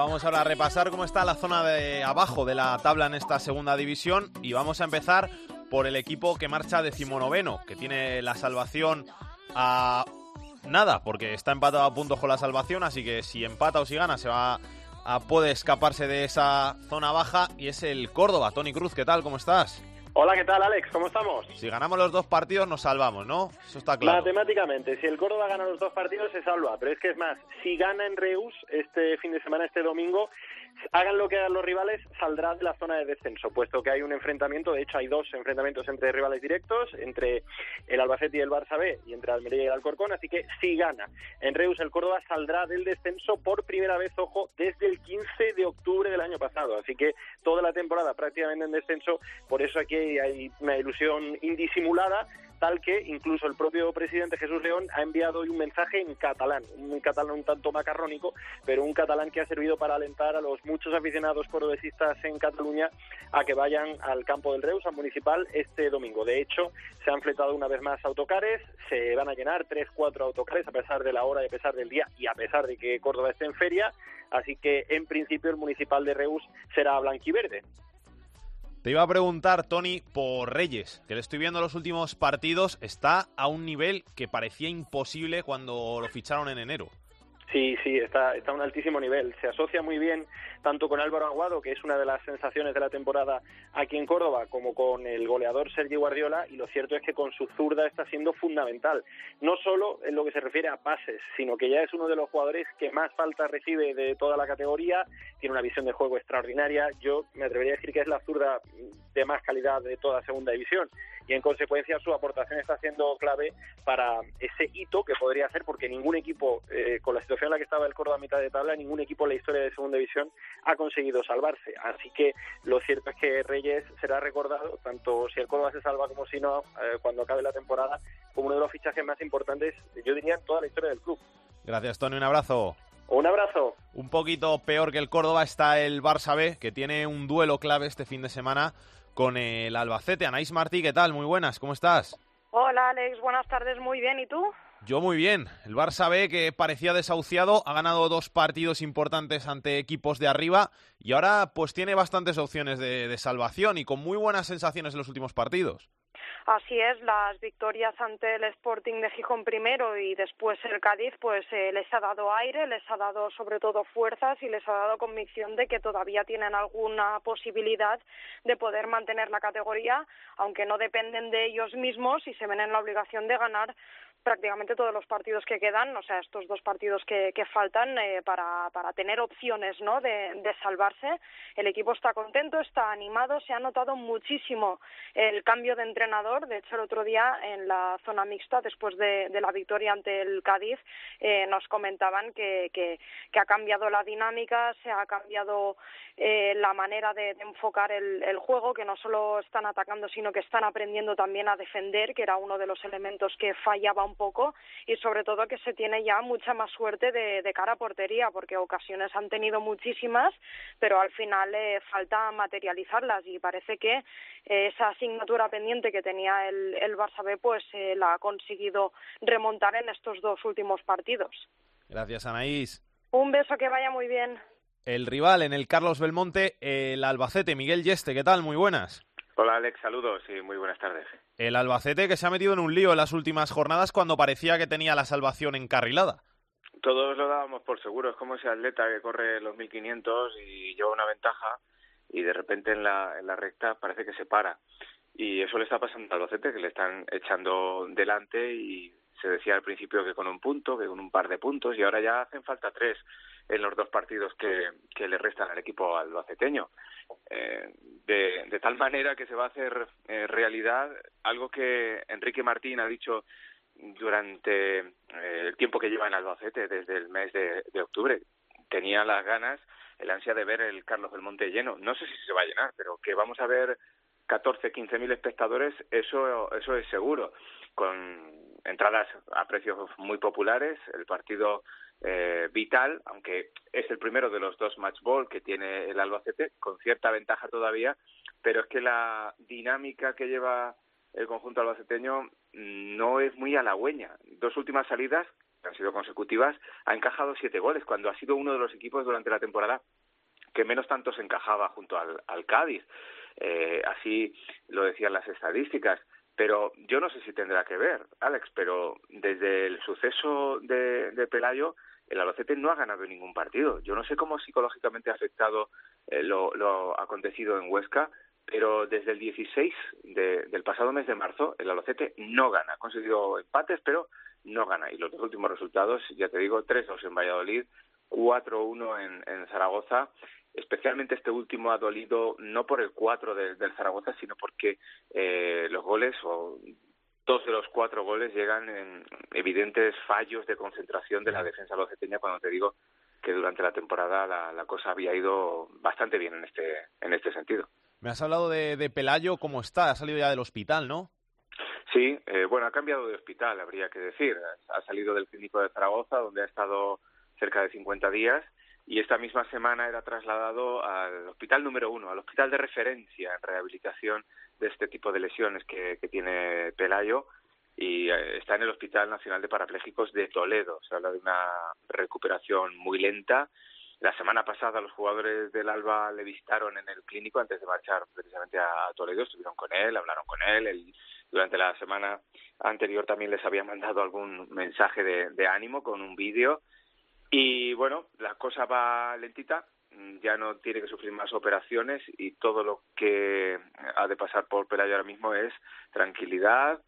Vamos ahora a repasar cómo está la zona de abajo de la tabla en esta segunda división y vamos a empezar por el equipo que marcha decimonoveno, que tiene la salvación a nada, porque está empatado a puntos con la salvación, así que si empata o si gana se va a puede escaparse de esa zona baja y es el Córdoba. Tony Cruz, ¿qué tal? ¿Cómo estás? Hola, ¿qué tal, Alex? ¿Cómo estamos? Si ganamos los dos partidos nos salvamos, ¿no? Eso está claro. Matemáticamente, si el Córdoba gana los dos partidos se salva, pero es que es más, si gana en Reus este fin de semana, este domingo, hagan lo que hagan los rivales, saldrá de la zona de descenso, puesto que hay un enfrentamiento, de hecho hay dos enfrentamientos entre rivales directos, entre el Albacete y el Barça B y entre Almería y el Alcorcón, así que si gana en Reus el Córdoba saldrá del descenso por primera vez, ojo, desde el 15 de octubre del año pasado, así que toda la temporada prácticamente en descenso, por eso aquí hay una ilusión indisimulada, tal que incluso el propio presidente Jesús León ha enviado hoy un mensaje en catalán, un catalán un tanto macarrónico, pero un catalán que ha servido para alentar a los muchos aficionados cordobesistas en Cataluña a que vayan al campo del Reus, al municipal, este domingo. De hecho, se han fletado una vez más autocares, se van a llenar tres, cuatro autocares a pesar de la hora y a pesar del día y a pesar de que Córdoba esté en feria, así que en principio el municipal de Reus será blanquiverde. Te iba a preguntar, Tony, por Reyes, que le estoy viendo los últimos partidos, está a un nivel que parecía imposible cuando lo ficharon en enero. Sí, sí, está, está a un altísimo nivel. Se asocia muy bien tanto con Álvaro Aguado, que es una de las sensaciones de la temporada aquí en Córdoba, como con el goleador Sergio Guardiola, y lo cierto es que con su zurda está siendo fundamental. No solo en lo que se refiere a pases, sino que ya es uno de los jugadores que más falta recibe de toda la categoría, tiene una visión de juego extraordinaria. Yo me atrevería a decir que es la zurda de más calidad de toda segunda división y en consecuencia su aportación está siendo clave para ese hito que podría hacer porque ningún equipo eh, con la situación en la que estaba el Córdoba a mitad de tabla ningún equipo en la historia de segunda división ha conseguido salvarse así que lo cierto es que Reyes será recordado tanto si el Córdoba se salva como si no eh, cuando acabe la temporada como uno de los fichajes más importantes yo diría en toda la historia del club Gracias Tony, un abrazo. Un abrazo. Un poquito peor que el Córdoba está el Barça B, que tiene un duelo clave este fin de semana con el Albacete. Anaís Martí, ¿qué tal? Muy buenas, ¿cómo estás? Hola Alex, buenas tardes, muy bien, ¿y tú? Yo muy bien. El Barça B, que parecía desahuciado, ha ganado dos partidos importantes ante equipos de arriba y ahora pues tiene bastantes opciones de, salvación y con muy buenas sensaciones en los últimos partidos. Así es, las victorias ante el Sporting de Gijón primero y después el Cádiz, pues eh, les ha dado aire, les ha dado sobre todo fuerzas y les ha dado convicción de que todavía tienen alguna posibilidad de poder mantener la categoría, aunque no dependen de ellos mismos y se ven en la obligación de ganar prácticamente todos los partidos que quedan, o sea, estos dos partidos que, que faltan eh, para, para tener opciones ¿no? de, de salvarse. El equipo está contento, está animado, se ha notado muchísimo el cambio de entrenador. De hecho, el otro día en la zona mixta, después de, de la victoria ante el Cádiz, eh, nos comentaban que, que, que, ha cambiado la dinámica, se ha cambiado eh, la manera de, enfocar el juego, que no solo están atacando, sino que están aprendiendo también a defender, que era uno de los elementos que fallaba un poco y sobre todo que se tiene ya mucha más suerte de, de cara a portería porque ocasiones han tenido muchísimas pero al final eh, falta materializarlas y parece que eh, esa asignatura pendiente que tenía el, el Barça B pues eh, la ha conseguido remontar en estos dos últimos partidos. Gracias Anaís. Un beso que vaya muy bien. El rival en el Carlos Belmonte, el Albacete, Miguel Yeste, ¿qué tal? Muy buenas. Hola Alex, saludos y muy buenas tardes. El Albacete que se ha metido en un lío en las últimas jornadas cuando parecía que tenía la salvación encarrilada. Todos lo dábamos por seguro, es como ese atleta que corre los 1500 y lleva una ventaja y de repente en la, en la recta parece que se para. Y eso le está pasando al Albacete, que le están echando delante y se decía al principio que con un punto, que con un par de puntos y ahora ya hacen falta tres en los dos partidos que, le restan al equipo albaceteño. Eh, de, de tal manera que se va a hacer eh, realidad algo que Enrique Martín ha dicho durante eh, el tiempo que lleva en Albacete, desde el mes de, de octubre. Tenía las ganas, el ansia de ver el Carlos del Monte lleno. No sé si se va a llenar, pero que vamos a ver 14, 15 mil espectadores, eso, eso es seguro. Con entradas a precios muy populares, el partido eh, vital, aunque es el primero de los dos match ball que tiene el Albacete, con cierta ventaja todavía, pero es que la dinámica que lleva el conjunto albaceteño no es muy halagüeña. Dos últimas salidas, que han sido consecutivas, ha encajado siete goles, cuando ha sido uno de los equipos durante la temporada que menos tanto se encajaba junto al, al Cádiz. Eh, así lo decían las estadísticas. Pero yo no sé si tendrá que ver, Alex, pero desde el suceso de, de Pelayo, el Albacete no ha ganado ningún partido. Yo no sé cómo psicológicamente ha afectado eh, lo, lo acontecido en Huesca, pero desde el 16 de, del pasado mes de marzo, el Albacete no gana. Ha conseguido empates, pero no gana. Y los dos últimos resultados, ya te digo, 3-2 en Valladolid, 4-1 en, en Zaragoza especialmente este último ha dolido no por el 4 de, del Zaragoza, sino porque eh, los goles o dos de los cuatro goles llegan en evidentes fallos de concentración de la defensa loceteña cuando te digo que durante la temporada la, la cosa había ido bastante bien en este, en este sentido. Me has hablado de, de Pelayo, ¿cómo está? Ha salido ya del hospital, ¿no? Sí, eh, bueno, ha cambiado de hospital, habría que decir. Ha salido del clínico de Zaragoza, donde ha estado cerca de 50 días, y esta misma semana era trasladado al hospital número uno, al hospital de referencia en rehabilitación de este tipo de lesiones que, que tiene Pelayo y eh, está en el Hospital Nacional de Parapléjicos de Toledo. Se habla de una recuperación muy lenta. La semana pasada los jugadores del Alba le visitaron en el clínico antes de marchar precisamente a Toledo, estuvieron con él, hablaron con él, él durante la semana anterior también les había mandado algún mensaje de, de ánimo con un vídeo Y bueno, la cosa va lentita, ya no tiene que sufrir más operaciones y todo lo que ha de pasar por Pelayo ahora mismo es tranquilidad,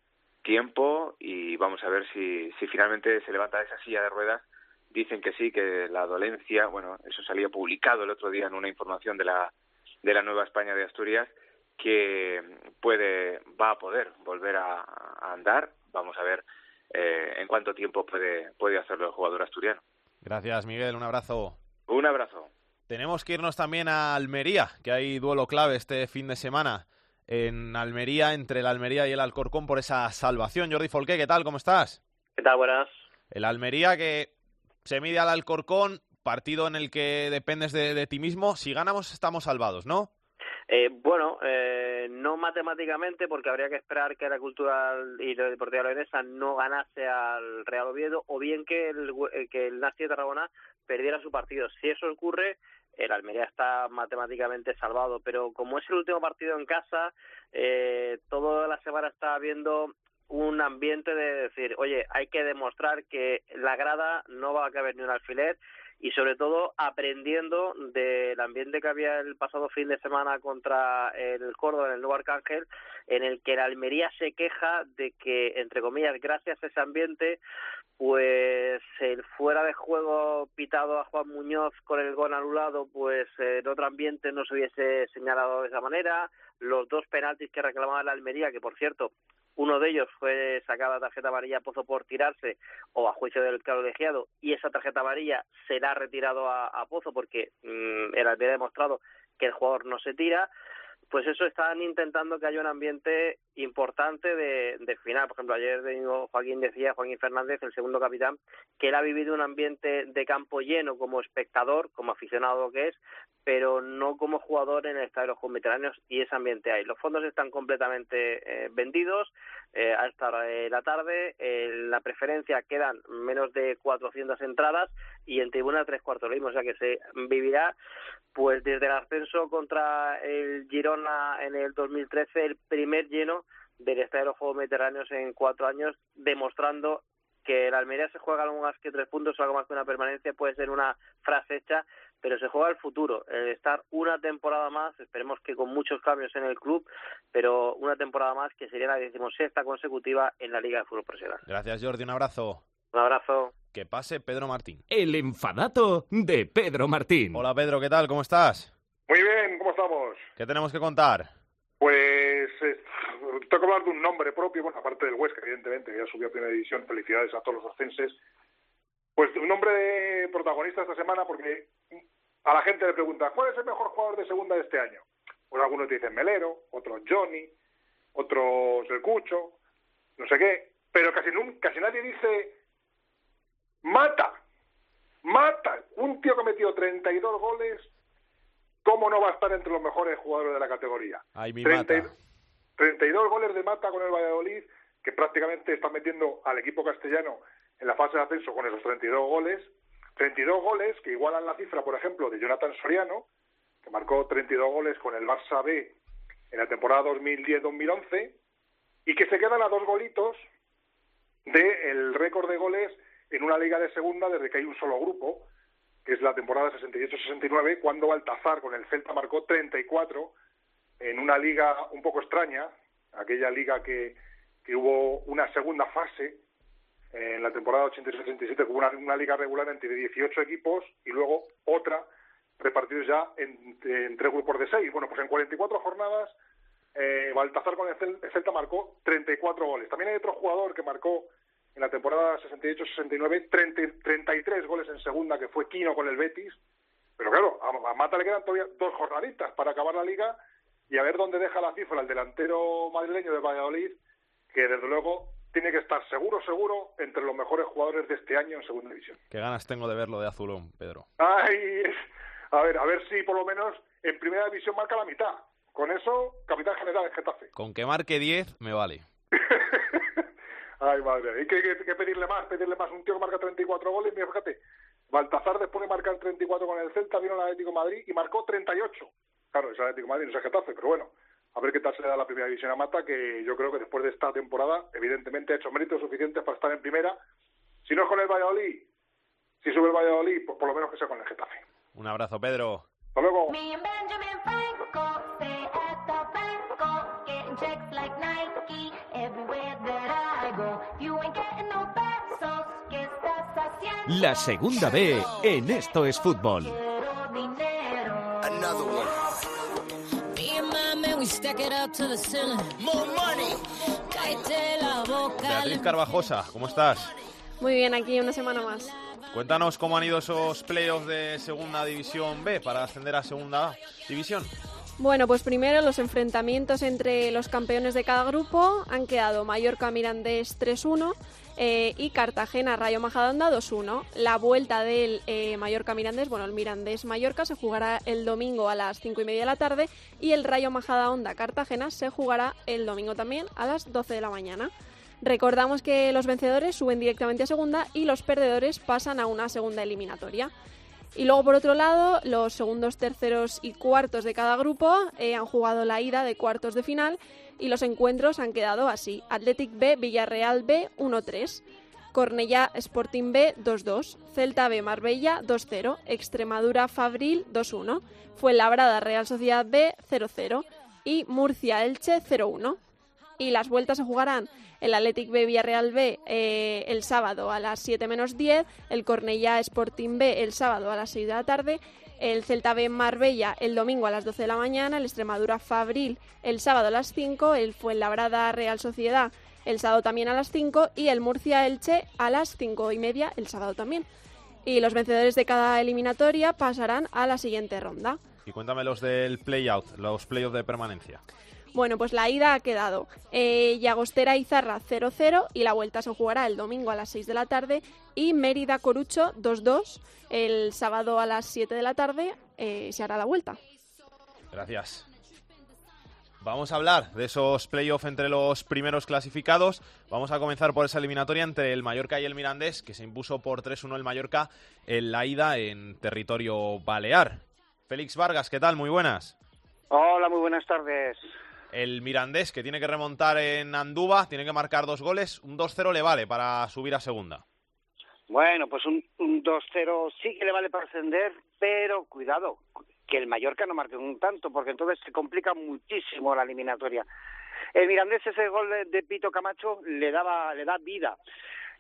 tiempo y vamos a ver si, si finalmente se levanta esa silla de ruedas. Dicen que sí, que la dolencia, bueno, eso salía publicado el otro día en una información de la, de la Nueva España de Asturias, que puede, va a poder volver a, a andar. Vamos a ver eh, en cuánto tiempo puede, puede hacerlo el jugador asturiano. Gracias, Miguel. Un abrazo. Un abrazo. Tenemos que irnos también a Almería, que hay duelo clave este fin de semana en Almería, entre el Almería y el Alcorcón por esa salvación. Jordi Folqué, ¿qué tal? ¿Cómo estás? ¿Qué tal? Buenas. El Almería que se mide al Alcorcón, partido en el que dependes de, de ti mismo. Si ganamos, estamos salvados, ¿no? Eh, bueno, eh, no matemáticamente, porque habría que esperar que la Cultural y la Deportiva Leonesa no ganase al Real Oviedo, o bien que el, eh, que el Nasti de Tarragona perdiera su partido. Si eso ocurre, el Almería está matemáticamente salvado, pero como es el último partido en casa, eh, toda la semana está habiendo un ambiente de decir, oye, hay que demostrar que la grada no va a caber ni un alfiler y sobre todo aprendiendo del ambiente que había el pasado fin de semana contra el Córdoba en el Nuevo Arcángel, en el que la Almería se queja de que, entre comillas, gracias a ese ambiente, pues el fuera de juego pitado a Juan Muñoz con el gol anulado, pues en otro ambiente no se hubiese señalado de esa manera, los dos penaltis que reclamaba la Almería, que por cierto uno de ellos fue sacada tarjeta amarilla a Pozo por tirarse o a juicio del colegiado y esa tarjeta amarilla será retirado a, a Pozo porque mmm, el había demostrado que el jugador no se tira pues eso están intentando que haya un ambiente importante de, final. Por ejemplo, ayer Joaquín decía, Joaquín Fernández, el segundo capitán, que él ha vivido un ambiente de campo lleno como espectador, como aficionado que es, pero no como jugador en el estadio de los Mediterráneos y ese ambiente hay. Los fondos están completamente eh, vendidos eh, a esta hora de la tarde. En la preferencia quedan menos de 400 entradas y en tribuna tres cuartos lo mismo, o sea que se vivirá pues desde el ascenso contra el Girona en el 2013, el primer lleno del Estadio de los Juegos Mediterráneos en cuatro años, demostrando que la Almería se juega algo más que tres puntos o algo más que una permanencia, puede ser una frase hecha, pero se juega el futuro, el estar una temporada más, esperemos que con muchos cambios en el club, pero una temporada más que sería la decimosexta consecutiva en la Liga de Fútbol Profesional. Gracias, Jordi. Un abrazo. Un abrazo. Que pase Pedro Martín. El enfadato de Pedro Martín. Hola Pedro, ¿qué tal? ¿Cómo estás? Muy bien, ¿cómo estamos? ¿Qué tenemos que contar? Pues eh, tengo que hablar de un nombre propio, bueno, aparte del Huesca, evidentemente, que ya subió a primera división, felicidades a todos los ascenses. Pues un nombre de protagonista esta semana porque a la gente le pregunta, ¿cuál es el mejor jugador de segunda de este año? Pues algunos te dicen Melero, otros Johnny, otros El Cucho, no sé qué, pero casi, casi nadie dice Mata, Mata, un tío que ha metido 32 goles, ¿cómo no va a estar entre los mejores jugadores de la categoría? Ay, mi 30, Mata. 32 goles de Mata con el Valladolid, que prácticamente está metiendo al equipo castellano en la fase de ascenso con esos 32 goles. 32 goles que igualan la cifra, por ejemplo, de Jonathan Soriano, que marcó 32 goles con el Barça B en la temporada 2010-2011, y que se quedan a dos golitos del récord de goles en una liga de segunda desde que hay un solo grupo, que es la temporada 68-69, cuando Baltazar con el Celta marcó 34 en una liga un poco extraña, aquella liga que, hubo una segunda fase en la temporada 86-87 con una, una liga regular entre 18 equipos y luego otra repartidos ya en, en, tres grupos de seis. Bueno, pues en 44 jornadas eh, Baltazar con el Celta marcó 34 goles. También hay otro jugador que marcó en la temporada 68-69 33 goles en segunda, que fue Quino con el Betis. Pero claro, a, a Mata le quedan todavía dos jornaditas para acabar la liga y a ver dónde deja la cifra el delantero madrileño de Valladolid, que desde luego tiene que estar seguro, seguro entre los mejores jugadores de este año en segunda división. Qué ganas tengo de verlo de azulón, Pedro. Ay, a ver, a ver si por lo menos en primera división marca la mitad. Con eso, capitán general de Getafe. Con que marque 10 me vale. Ay, madre. Hay que, que, que, pedirle más, pedirle más. Un tío que marca 34 goles, mira, fíjate. Baltazar después de marcar 34 con el Celta vino al Atlético de Madrid y marcó 38. Claro, es Atlético de Madrid, no es Getafe, pero bueno. A ver qué tal se le da la primera división a Mata, que yo creo que después de esta temporada, evidentemente ha hecho méritos suficientes para estar en primera. Si no es con el Valladolid, si sube el Valladolid, pues por lo menos que sea con el Getafe. Un abrazo, Pedro. Hasta luego. La segunda B en Esto es Fútbol. Beatriz Carvajosa, ¿cómo estás? Muy bien, aquí una semana más. Cuéntanos cómo han ido esos playoffs de Segunda División B para ascender a Segunda División. Bueno, pues primero los enfrentamientos entre los campeones de cada grupo han quedado Mallorca Mirandés 3-1 eh, y Cartagena Rayo Majadahonda 2-1. La vuelta del eh, Mallorca Mirandés, bueno, el Mirandés Mallorca se jugará el domingo a las 5 y media de la tarde y el Rayo Majadahonda Cartagena se jugará el domingo también a las 12 de la mañana. Recordamos que los vencedores suben directamente a segunda y los perdedores pasan a una segunda eliminatoria. Y luego, por otro lado, los segundos, terceros y cuartos de cada grupo eh, han jugado la ida de cuartos de final y los encuentros han quedado así. Athletic B, Villarreal B, 1-3. Cornellá Sporting B 2-2, Celta B Marbella 2-0, Extremadura Fabril 2-1, Fuenlabrada Real Sociedad B 0-0 y Murcia Elche 0-1. Y las vueltas se jugarán el Athletic B Villarreal B eh, el sábado a las 7 menos 10, el Cornellá Sporting B el sábado a las 6 de la tarde, el Celta B Marbella el domingo a las 12 de la mañana, el Extremadura Fabril el sábado a las 5, el Fuenlabrada Real Sociedad el sábado también a las 5 y el Murcia Elche a las 5 y media el sábado también. Y los vencedores de cada eliminatoria pasarán a la siguiente ronda. Y cuéntame los del play-out, los play-offs de permanencia. Bueno, pues la ida ha quedado eh, Llagostera Izarra 0-0 y la vuelta se jugará el domingo a las 6 de la tarde y Mérida Corucho 2-2 el sábado a las 7 de la tarde eh, se hará la vuelta. Gracias. Vamos a hablar de esos playoffs entre los primeros clasificados. Vamos a comenzar por esa eliminatoria entre el Mallorca y el Mirandés, que se impuso por 3-1 el Mallorca en la ida en territorio balear. Félix Vargas, ¿qué tal? Muy buenas. Hola, muy buenas tardes. El Mirandés, que tiene que remontar en Andúba, tiene que marcar dos goles. Un 2-0 le vale para subir a segunda. Bueno, pues un, un 2-0 sí que le vale para ascender, pero cuidado, que el Mallorca no marque un tanto, porque entonces se complica muchísimo la eliminatoria. El Mirandés ese gol de, Pito Camacho le daba le da vida.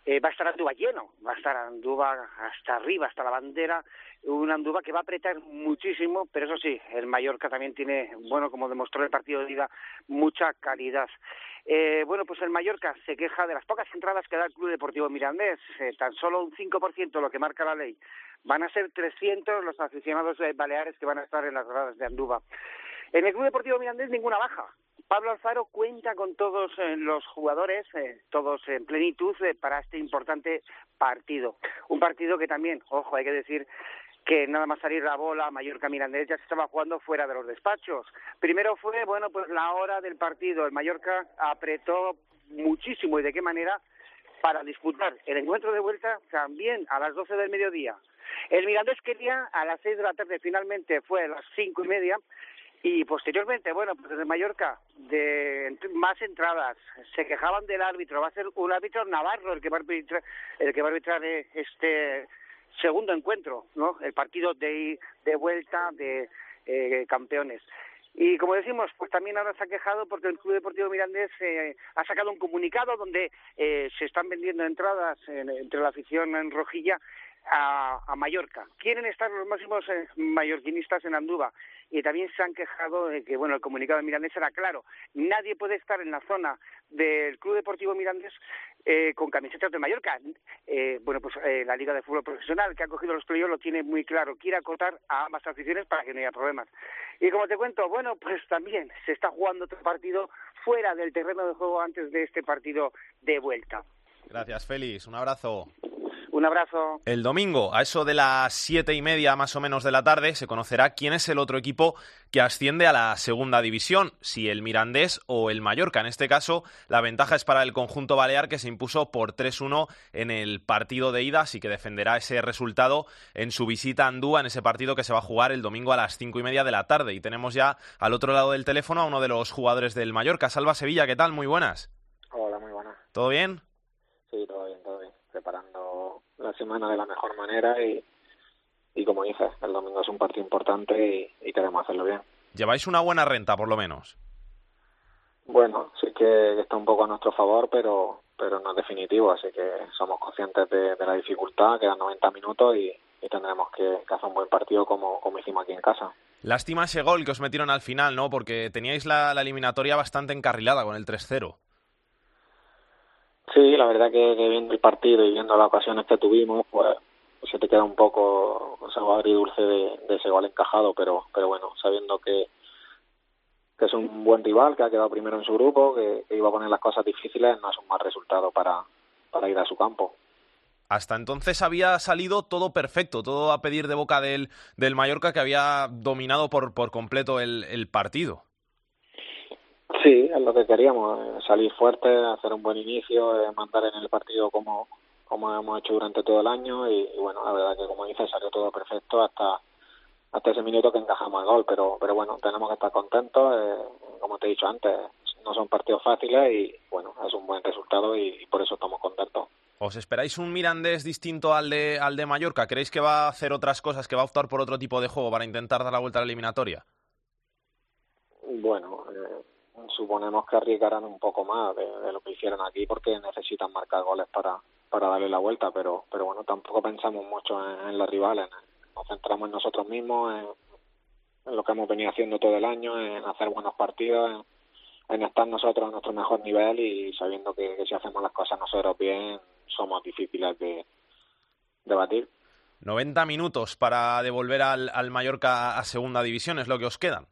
Eh, va a estar Andúba lleno, va a estar Andúba hasta arriba, hasta la bandera, un Andúba que va a apretar muchísimo, pero eso sí, el Mallorca también tiene, bueno, como demostró el partido de ida, mucha calidad. Eh, bueno, pues el Mallorca se queja de las pocas entradas que da el Club Deportivo Mirandés, eh, tan solo un 5% lo que marca la ley. Van a ser 300 los aficionados baleares que van a estar en las gradas de Andúba. En el Club Deportivo Mirandés ninguna baja. Pablo Alfaro cuenta con todos eh, los jugadores, eh, todos en plenitud, para este importante partido. Un partido que también, ojo, hay que decir que nada más salir la bola, Mallorca Mirandés ya se estaba jugando fuera de los despachos. Primero fue, bueno, pues la hora del partido. El Mallorca apretó muchísimo y de qué manera para disputar el encuentro de vuelta también a las 12 del mediodía. El Mirandés quería a las 6 de la tarde, finalmente fue a las cinco y media, y posteriormente, bueno, pues desde Mallorca, de más entradas, se quejaban del árbitro, va a ser un árbitro navarro el que va a arbitrar, el que va a arbitrar eh, este segundo encuentro, ¿no? El partido de, de vuelta de eh, campeones. Y como decimos, pues también ahora se ha quejado porque el Club Deportivo Mirandés eh, ha sacado un comunicado donde eh, se están vendiendo entradas en- entre la afición en Rojilla a, a Mallorca. Quieren estar los máximos eh, mallorquinistas en Andúba y también se han quejado de que, bueno, el comunicado de Mirandés era claro. Nadie puede estar en la zona del Club Deportivo Mirandés eh, con camisetas de Mallorca. Eh, bueno, pues eh, la Liga de Fútbol Profesional que ha cogido los playoffs lo tiene muy claro. Quiere acotar a ambas aficiones para que no haya problemas. Y como te cuento, bueno, pues también se está jugando otro partido fuera del terreno de juego antes de este partido de vuelta. Gracias, Félix. Un abrazo. Un abrazo. El domingo, a eso de las siete y media más o menos de la tarde, se conocerá quién es el otro equipo que asciende a la segunda división, si el Mirandés o el Mallorca. En este caso, la ventaja es para el conjunto balear que se impuso por 3-1 en el partido de ida, así que defenderá ese resultado en su visita a Andúa, en ese partido que se va a jugar el domingo a las cinco y media de la tarde. Y tenemos ya al otro lado del teléfono a uno de los jugadores del Mallorca, Salva Sevilla. ¿Qué tal? Muy buenas. Hola, muy buenas. ¿Todo bien? Sí, todo bien, todo bien. Preparando la semana de la mejor manera y, y como dices, el domingo es un partido importante y, y queremos hacerlo bien. Lleváis una buena renta, por lo menos. Bueno, sí que está un poco a nuestro favor, pero pero no es definitivo, así que somos conscientes de, de la dificultad, quedan 90 minutos y, y tendremos que, que hacer un buen partido como, como hicimos aquí en casa. Lástima ese gol que os metieron al final, ¿no? Porque teníais la, la eliminatoria bastante encarrilada con el 3-0. Sí, la verdad que, viendo el partido y viendo las ocasiones que tuvimos, pues se te queda un poco o sea, agridulce de, de ese gol encajado, pero pero bueno, sabiendo que, que es un buen rival, que ha quedado primero en su grupo, que, que iba a poner las cosas difíciles, no es un mal resultado para, para ir a su campo. Hasta entonces había salido todo perfecto, todo a pedir de boca del, del Mallorca que había dominado por, por completo el, el partido. Sí, es lo que queríamos, eh, salir fuerte, hacer un buen inicio, eh, mandar en el partido como, como hemos hecho durante todo el año y, y bueno, la verdad que como dices salió todo perfecto hasta hasta ese minuto que encajamos el gol, pero pero bueno, tenemos que estar contentos, eh, como te he dicho antes, no son partidos fáciles y bueno, es un buen resultado y, y por eso estamos contentos. ¿Os esperáis un Mirandés distinto al de, al de Mallorca? ¿Creéis que va a hacer otras cosas, que va a optar por otro tipo de juego para intentar dar la vuelta a la eliminatoria? Bueno, eh, suponemos que arriesgarán un poco más de, lo que hicieron aquí porque necesitan marcar goles para, para darle la vuelta, pero, pero bueno, tampoco pensamos mucho en, los rivales, nos centramos en nosotros mismos, en, lo que hemos venido haciendo todo el año, en hacer buenos partidos, en, en estar nosotros a nuestro mejor nivel y sabiendo que, que, si hacemos las cosas nosotros bien, somos difíciles de, de batir. 90 minutos para devolver al, al Mallorca a segunda división, es lo que os quedan.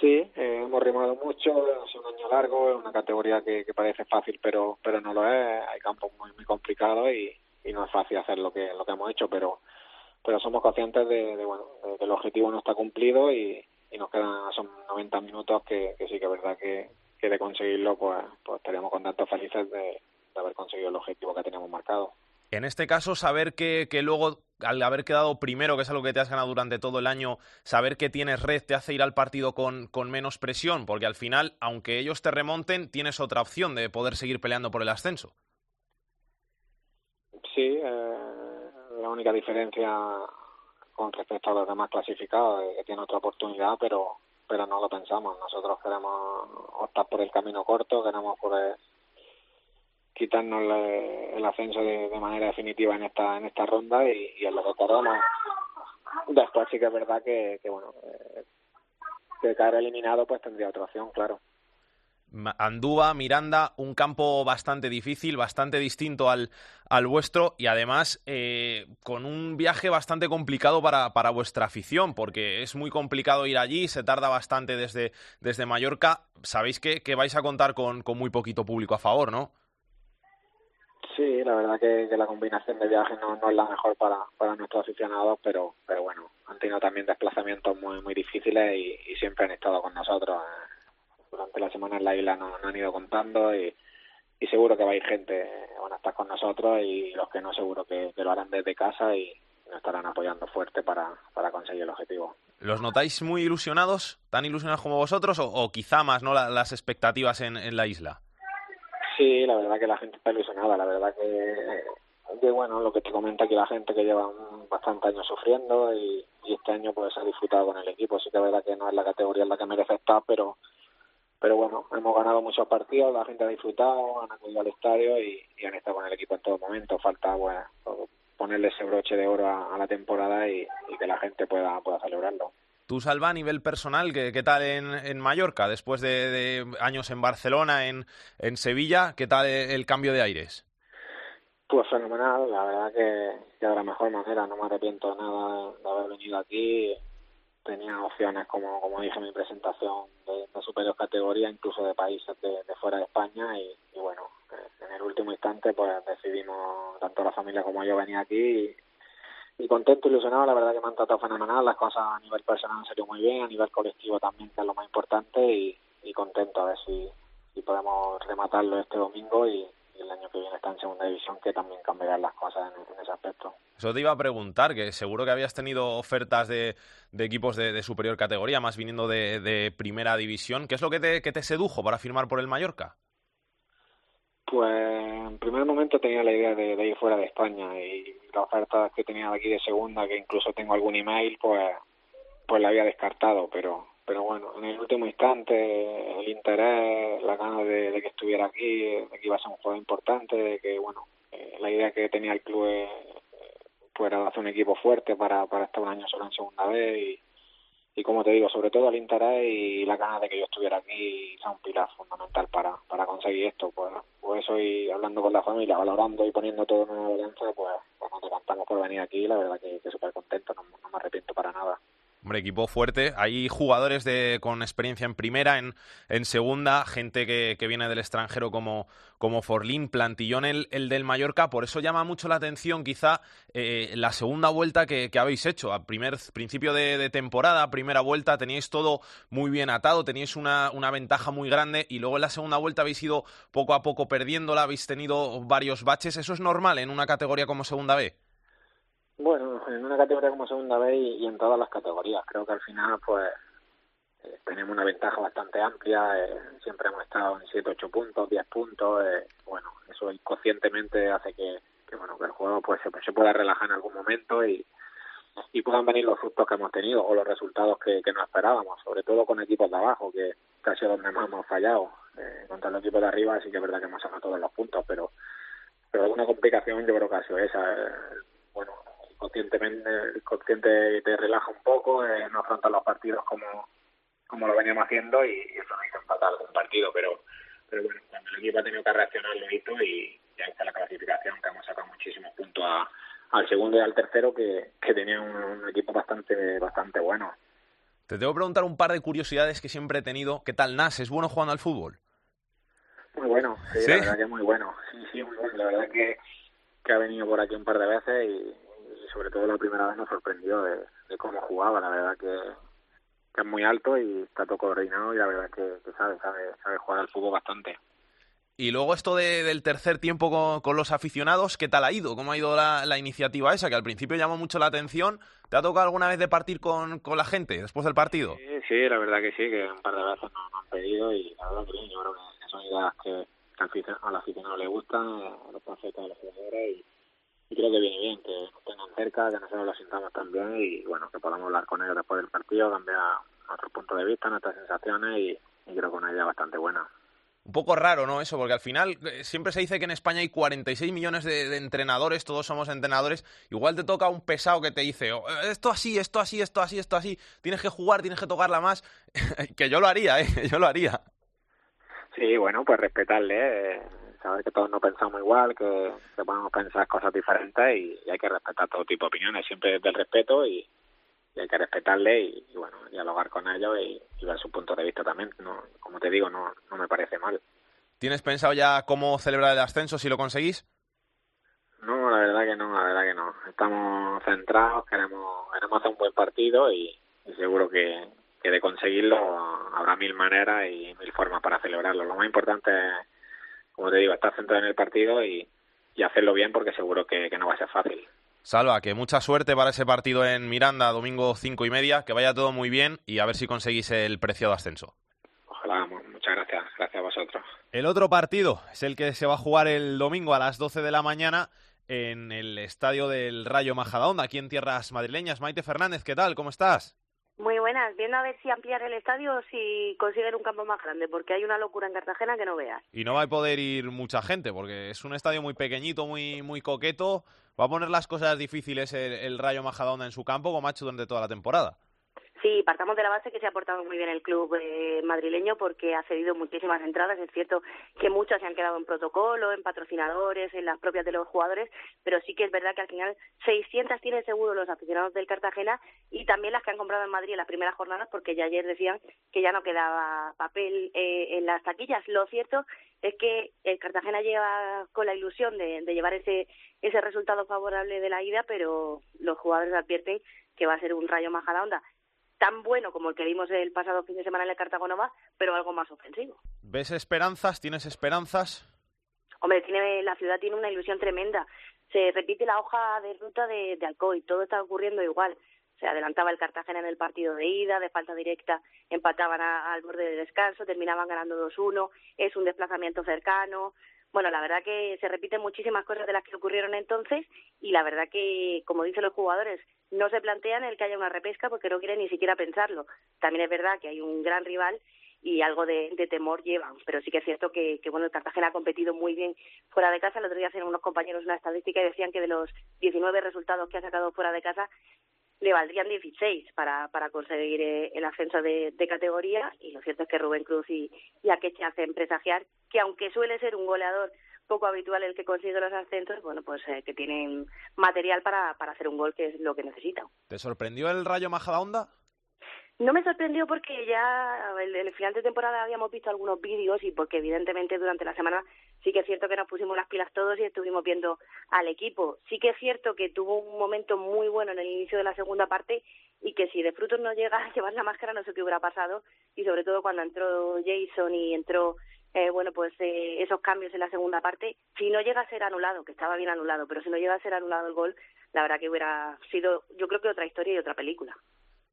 Sí, eh, hemos remado mucho, ha sido un año largo, es una categoría que, parece fácil, pero pero no lo es, hay campos muy muy complicados y, y no es fácil hacer lo que lo que hemos hecho, pero pero somos conscientes de, de bueno, de que el objetivo no está cumplido y, y nos quedan son 90 minutos que, que sí que es verdad que, que de conseguirlo pues pues estaríamos contentos felices de, de haber conseguido el objetivo que teníamos marcado. En este caso, saber que, que, luego, al haber quedado primero, que es algo que te has ganado durante todo el año, saber que tienes red te hace ir al partido con, con menos presión, porque al final, aunque ellos te remonten, tienes otra opción de poder seguir peleando por el ascenso. Sí, eh, la única diferencia con respecto a los demás clasificados es que tiene otra oportunidad, pero pero no lo pensamos. Nosotros queremos optar por el camino corto, queremos poder quitarnos el ascenso de, manera definitiva en esta en esta ronda y, y en lo que queremos después sí que es verdad que, que bueno eh, que caer eliminado pues tendría otra opción claro Andúa, Miranda, un campo bastante difícil, bastante distinto al, al vuestro y además eh, con un viaje bastante complicado para, para vuestra afición, porque es muy complicado ir allí, se tarda bastante desde, desde Mallorca. Sabéis que, que vais a contar con, con muy poquito público a favor, ¿no? Sí, la verdad que, la combinación de viajes no, no, es la mejor para, para nuestros aficionados, pero, pero bueno, han tenido también desplazamientos muy, muy difíciles y, siempre han estado con nosotros. Durante la semana en la isla nos, nos han ido contando y, seguro que va a ir gente, van a estar con nosotros y los que no seguro que, lo harán desde casa y nos estarán apoyando fuerte para, para conseguir el objetivo. ¿Los notáis muy ilusionados, tan ilusionados como vosotros o, o quizá más no la, las expectativas en, en la isla? Sí, la verdad que la gente está ilusionada, la verdad que, que bueno, lo que te comenta aquí la gente que lleva bastante años sufriendo y, este año pues ha disfrutado con el equipo, sí que es verdad que no es la categoría en la que merece estar, pero pero bueno, hemos ganado muchos partidos, la gente ha disfrutado, han acudido al estadio y, han estado con el equipo en todo momento, falta bueno, ponerle ese broche de oro a, a la temporada y, y, que la gente pueda, pueda celebrarlo. Tú, Salva, a nivel personal, ¿qué, qué tal en, en, Mallorca? Después de, de, años en Barcelona, en, Sevilla, ¿qué tal el cambio de aires? Pues fenomenal, la verdad que, de la mejor manera, no me arrepiento nada de haber venido aquí, tenía opciones, como, como dije en mi presentación, de, de superior categoría, incluso de países de, de fuera de España y, y, bueno, en el último instante pues decidimos, tanto la familia como yo, venir aquí y contento, ilusionado, la verdad que me han tratado fenomenal, las cosas a nivel personal han salido muy bien, a nivel colectivo también, que es lo más importante y, contento a ver si, podemos rematarlo este domingo y, el año que viene está en segunda división, que también cambiarán las cosas en, ese aspecto. Eso te iba a preguntar, que seguro que habías tenido ofertas de, de equipos de, de, superior categoría, más viniendo de, de, primera división. ¿Qué es lo que te, que te sedujo para firmar por el Mallorca? Pues en primer momento tenía la idea de, ir fuera de España y la oferta que tenía aquí de segunda, que incluso tengo algún email, pues pues la había descartado, pero pero bueno, en el último instante el interés, la ganas de, de que estuviera aquí, de que iba a ser un juego importante, de que bueno, eh, la idea que tenía el club eh, pues era hacer un equipo fuerte para, para estar un año solo en segunda vez y, y como te digo, sobre todo el interés y la ganas de que yo estuviera aquí sea un pilar fundamental para, para conseguir esto. Pues, pues eso y hablando con la familia, valorando y poniendo todo en una balanza, pues, pues nos decantamos por venir aquí, la verdad que, que súper contento, no, no me arrepiento para nada. Hombre, equipo fuerte. Hay jugadores de, con experiencia en primera, en, segunda, gente que, viene del extranjero como, como Forlín, plantillón el, el del Mallorca. Por eso llama mucho la atención quizá eh, la segunda vuelta que, que habéis hecho. A primer principio de, de, temporada, primera vuelta, teníais todo muy bien atado, teníais una, una ventaja muy grande y luego en la segunda vuelta habéis ido poco a poco perdiéndola, habéis tenido varios baches. ¿Eso es normal en una categoría como segunda B? Bueno, en una categoría como segunda B y, en todas las categorías. Creo que al final, pues, eh, tenemos una ventaja bastante amplia. Eh, siempre hemos estado en 7, 8 puntos, 10 puntos. Eh, bueno, eso inconscientemente hace que, que, bueno, que el juego pues se, pueda relajar en algún momento y, y puedan venir los frutos que hemos tenido o los resultados que, que no esperábamos, sobre todo con equipos de abajo, que, sido donde más hemos fallado. Eh, contra los equipos de arriba sí que es verdad que hemos sacado todos los puntos, pero pero alguna complicación yo creo que ha sido esa. Eh, conscientemente el consciente te relaja un poco, eh, no afrontas los partidos como, como lo veníamos haciendo y, y eso nos hizo empatar algún partido, pero pero bueno, cuando el equipo ha tenido que reaccionar lo hizo y ya está la clasificación, que hemos sacado muchísimos puntos a, al segundo y al tercero que, que tenía un, un equipo bastante bastante bueno. Te tengo que preguntar un par de curiosidades que siempre he tenido. ¿Qué tal Nas? ¿Es bueno jugando al fútbol? Muy bueno, sí, ¿Sí? la verdad que muy bueno. Sí, sí, muy bueno. La verdad que, que ha venido por aquí un par de veces y, sobre todo la primera vez nos sorprendió de, de cómo jugaba, la verdad que, que, es muy alto y está todo coordinado y la verdad es que, que sabe, sabe, sabe jugar al fútbol bastante. Y luego esto de, del tercer tiempo con, con, los aficionados, ¿qué tal ha ido? ¿Cómo ha ido la, la, iniciativa esa? Que al principio llamó mucho la atención. ¿Te ha tocado alguna vez de partir con, con la gente después del partido? Sí, sí, la verdad que sí, que un par de veces nos, nos han pedido y la verdad que yo creo que son ideas que, que al aficionado le gustan, a los conceptos de los jugadores y y creo que viene bien que nos tengan cerca, que nosotros lo sintamos también y bueno, que podamos hablar con ellos después del partido, cambiar nuestro punto de vista, nuestras sensaciones y, y creo que una idea bastante buena. Un poco raro, ¿no? Eso, porque al final eh, siempre se dice que en España hay 46 millones de, de, entrenadores, todos somos entrenadores. Igual te toca un pesado que te dice, oh, esto así, esto así, esto así, esto así, tienes que jugar, tienes que tocarla más. que yo lo haría, ¿eh? Yo lo haría. Sí, bueno, pues respetarle. Eh saber que todos no pensamos igual, que, que podemos pensar cosas diferentes y, y, hay que respetar todo tipo de opiniones, siempre desde el respeto y, y hay que respetarle y, y, bueno, dialogar con ellos y, ver su punto de vista también. No, como te digo, no, no me parece mal. ¿Tienes pensado ya cómo celebrar el ascenso si lo conseguís? No, la verdad que no, la verdad que no. Estamos centrados, queremos, queremos hacer un buen partido y, y seguro que, que de conseguirlo habrá mil maneras y mil formas para celebrarlo. Lo más importante es como te digo, estar centrado en el partido y, y hacerlo bien porque seguro que, que, no va a ser fácil. Salva, que mucha suerte para ese partido en Miranda, domingo cinco y media, que vaya todo muy bien y a ver si conseguís el preciado ascenso. Ojalá, muchas gracias, gracias a vosotros. El otro partido es el que se va a jugar el domingo a las 12 de la mañana en el estadio del Rayo Majadahonda, aquí en tierras madrileñas. Maite Fernández, ¿qué tal? ¿Cómo estás? Muy buenas, viendo a ver si ampliar el estadio o si consiguen un campo más grande, porque hay una locura en Cartagena que no veas. Y no va a poder ir mucha gente, porque es un estadio muy pequeñito, muy muy coqueto. Va a poner las cosas difíciles el, Rayo Majadahonda en su campo, como ha hecho durante toda la temporada. Sí, partamos de la base que se ha portado muy bien el club eh, madrileño porque ha cedido muchísimas entradas. Es cierto que muchas se han quedado en protocolo, en patrocinadores, en las propias de los jugadores, pero sí que es verdad que al final 600 tienen seguro los aficionados del Cartagena y también las que han comprado en Madrid en las primeras jornadas porque ya ayer decían que ya no quedaba papel eh, en las taquillas. Lo cierto es que el Cartagena lleva con la ilusión de, de llevar ese, ese resultado favorable de la ida, pero los jugadores advierten que va a ser un rayo majadahonda tan bueno como el que vimos el pasado fin de semana en el Cartagonova, pero algo más ofensivo. ¿Ves esperanzas? ¿Tienes esperanzas? Hombre, tiene, la ciudad tiene una ilusión tremenda. Se repite la hoja de ruta de, de Alcoy, todo está ocurriendo igual. Se adelantaba el Cartagena en el partido de ida, de falta directa empataban a, al borde de descanso, terminaban ganando 2-1, es un desplazamiento cercano. bueno, la verdad que se repiten muchísimas cosas de las que ocurrieron entonces y la verdad que, como dicen los jugadores, no se plantean el que haya una repesca porque no quieren ni siquiera pensarlo. También es verdad que hay un gran rival y algo de, temor llevan, pero sí que es cierto que, que, bueno, el Cartagena ha competido muy bien fuera de casa. El otro día hacían unos compañeros una estadística y decían que de los 19 resultados que ha sacado fuera de casa, le valdrían 16 para, para conseguir eh, el ascenso de, de, categoría y lo cierto es que Rubén Cruz y, y Akeche hacen presagiar que aunque suele ser un goleador poco habitual el que consigue los ascensos, bueno, pues eh, que tienen material para, para hacer un gol que es lo que necesitan. ¿Te sorprendió el Rayo Majadahonda? No me sorprendió porque ya en el final de temporada habíamos visto algunos vídeos y porque evidentemente durante la semana sí que es cierto que nos pusimos las pilas todos y estuvimos viendo al equipo. Sí que es cierto que tuvo un momento muy bueno en el inicio de la segunda parte y que si de frutos no llega a llevar la máscara no sé qué hubiera pasado y sobre todo cuando entró Jason y entró eh, bueno pues eh, esos cambios en la segunda parte si no llega a ser anulado que estaba bien anulado pero si no llega a ser anulado el gol la verdad que hubiera sido yo creo que otra historia y otra película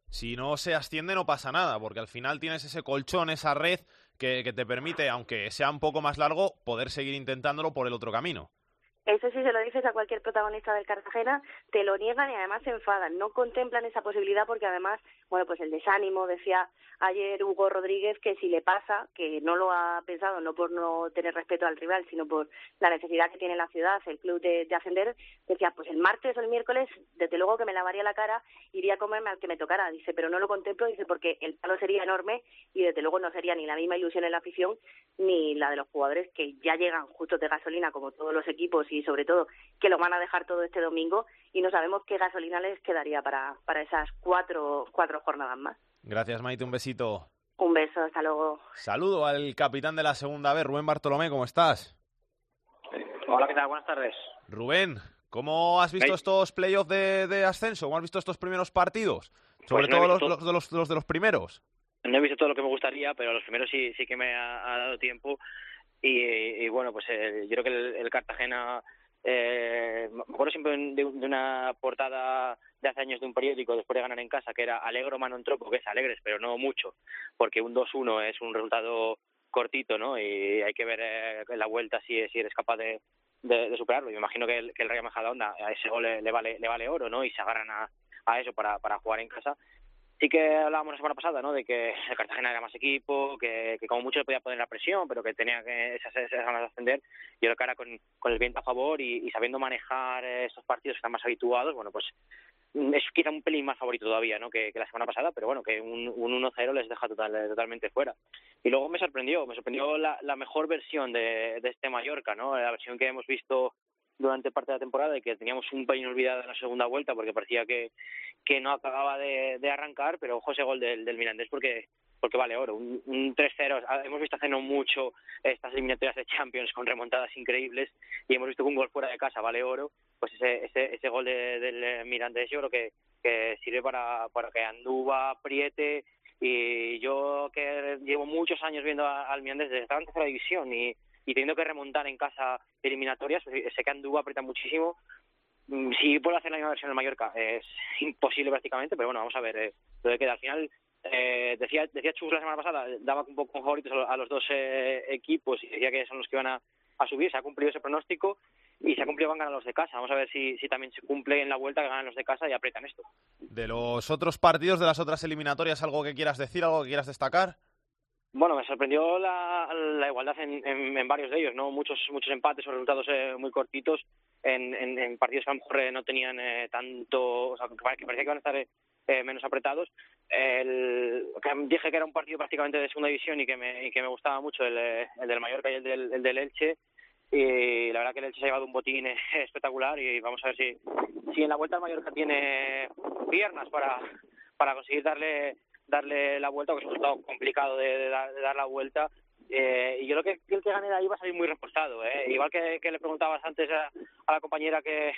si no se asciende no pasa nada, porque al final tienes ese colchón, esa red que, que, te permite, aunque sea un poco más largo, poder seguir intentándolo por el otro camino. Eso sí se lo dices a cualquier protagonista del Cartagena, te lo niegan y además se enfadan, no contemplan esa posibilidad porque además, bueno, pues el desánimo, decía ayer Hugo Rodríguez que si le pasa, que no lo ha pensado, no por no tener respeto al rival, sino por la necesidad que tiene la ciudad, el club de, de ascender, decía, pues el martes o el miércoles, desde luego que me lavaría la cara, iría a comerme al que me tocara, dice, pero no lo contemplo, dice, porque el palo sería enorme y desde luego no sería ni la misma ilusión en la afición ni la de los jugadores que ya llegan justos de gasolina como todos los equipos y sobre todo que lo van a dejar todo este domingo y no sabemos qué gasolina les quedaría para, para esas cuatro, cuatro jornadas más. Gracias Maite, un besito. Un beso, hasta luego. Saludo al capitán de la segunda vez, Rubén Bartolomé, ¿cómo estás? Hola, ¿qué tal? Buenas tardes. Rubén, ¿cómo has visto ¿Veis? estos playoffs de, de, ascenso? ¿Cómo has visto estos primeros partidos? Sobre pues no todo los, los, de los, los de los primeros. No he visto todo lo que me gustaría, pero los primeros sí, sí que me ha, ha dado tiempo. Y, y, bueno, pues eh, yo creo que el, Cartagena eh, me acuerdo siempre de, de, una portada de hace años de un periódico después de ganar en casa que era Alegro Manon Tropo, que es alegres, pero no mucho, porque un 2-1 es un resultado cortito, ¿no? Y hay que ver eh, la vuelta si, si eres capaz de, de, de superarlo. Yo imagino que el, que el Rayo Majadahonda a ese gol le, le, vale le vale oro, ¿no? Y se agarran a, a eso para, para jugar en casa sí que hablábamos la semana pasada, ¿no? De que el Cartagena era más equipo, que, que como mucho le podía poner la presión, pero que tenía que esas, esas ganas de ascender. Yo creo que ahora con, con el viento a favor y, y sabiendo manejar estos partidos que están más habituados, bueno, pues es quizá un pelín más favorito todavía, ¿no? Que, que la semana pasada, pero bueno, que un, un 1-0 les deja total, totalmente fuera. Y luego me sorprendió, me sorprendió la, la mejor versión de, de este Mallorca, ¿no? La versión que hemos visto durante parte de la temporada y que teníamos un pelín olvidado en la segunda vuelta porque parecía que, que no acababa de, arrancar, pero ojo ese gol del, Mirandés porque porque vale oro, un, un 3-0. Hemos visto hace no mucho estas eliminatorias de Champions con remontadas increíbles y hemos visto que un gol fuera de casa vale oro. Pues ese ese, ese gol de, del Mirandés yo creo que, sirve para, para que Andúba apriete y yo que llevo muchos años viendo al Mirandés desde la tercera división y y teniendo que remontar en casa eliminatorias, sé que Andúa aprieta muchísimo. Si puedo hacer la misma versión en Mallorca, es imposible prácticamente, pero bueno, vamos a ver eh, lo que queda. Al final, eh, decía, decía Chus la semana pasada, daba un poco favoritos a los dos eh, equipos y decía que son los que van a, a subir. Se ha cumplido ese pronóstico y se ha cumplido van a ganar los de casa. Vamos a ver si, si también se cumple en la vuelta que ganan los de casa y aprietan esto. De los otros partidos, de las otras eliminatorias, ¿algo que quieras decir, algo que quieras destacar? Bueno, me sorprendió la, la igualdad en, en, en, varios de ellos, ¿no? Muchos muchos empates o resultados eh, muy cortitos en, en, en, partidos que a lo mejor eh, no tenían eh, tanto, o sea, que parecía que iban a estar eh, menos apretados. El, que dije que era un partido prácticamente de segunda división y que me, y que me gustaba mucho el, el del Mallorca y el del, el del Elche. Y la verdad que el Elche se ha llevado un botín espectacular y vamos a ver si, si en la vuelta el Mallorca tiene piernas para, para conseguir darle darle la vuelta, que es un resultado complicado de, de, dar, de dar la vuelta. Eh, y yo creo que el que gane de ahí va a salir muy reforzado. ¿eh? Igual que, que le preguntabas antes a, a, la compañera que,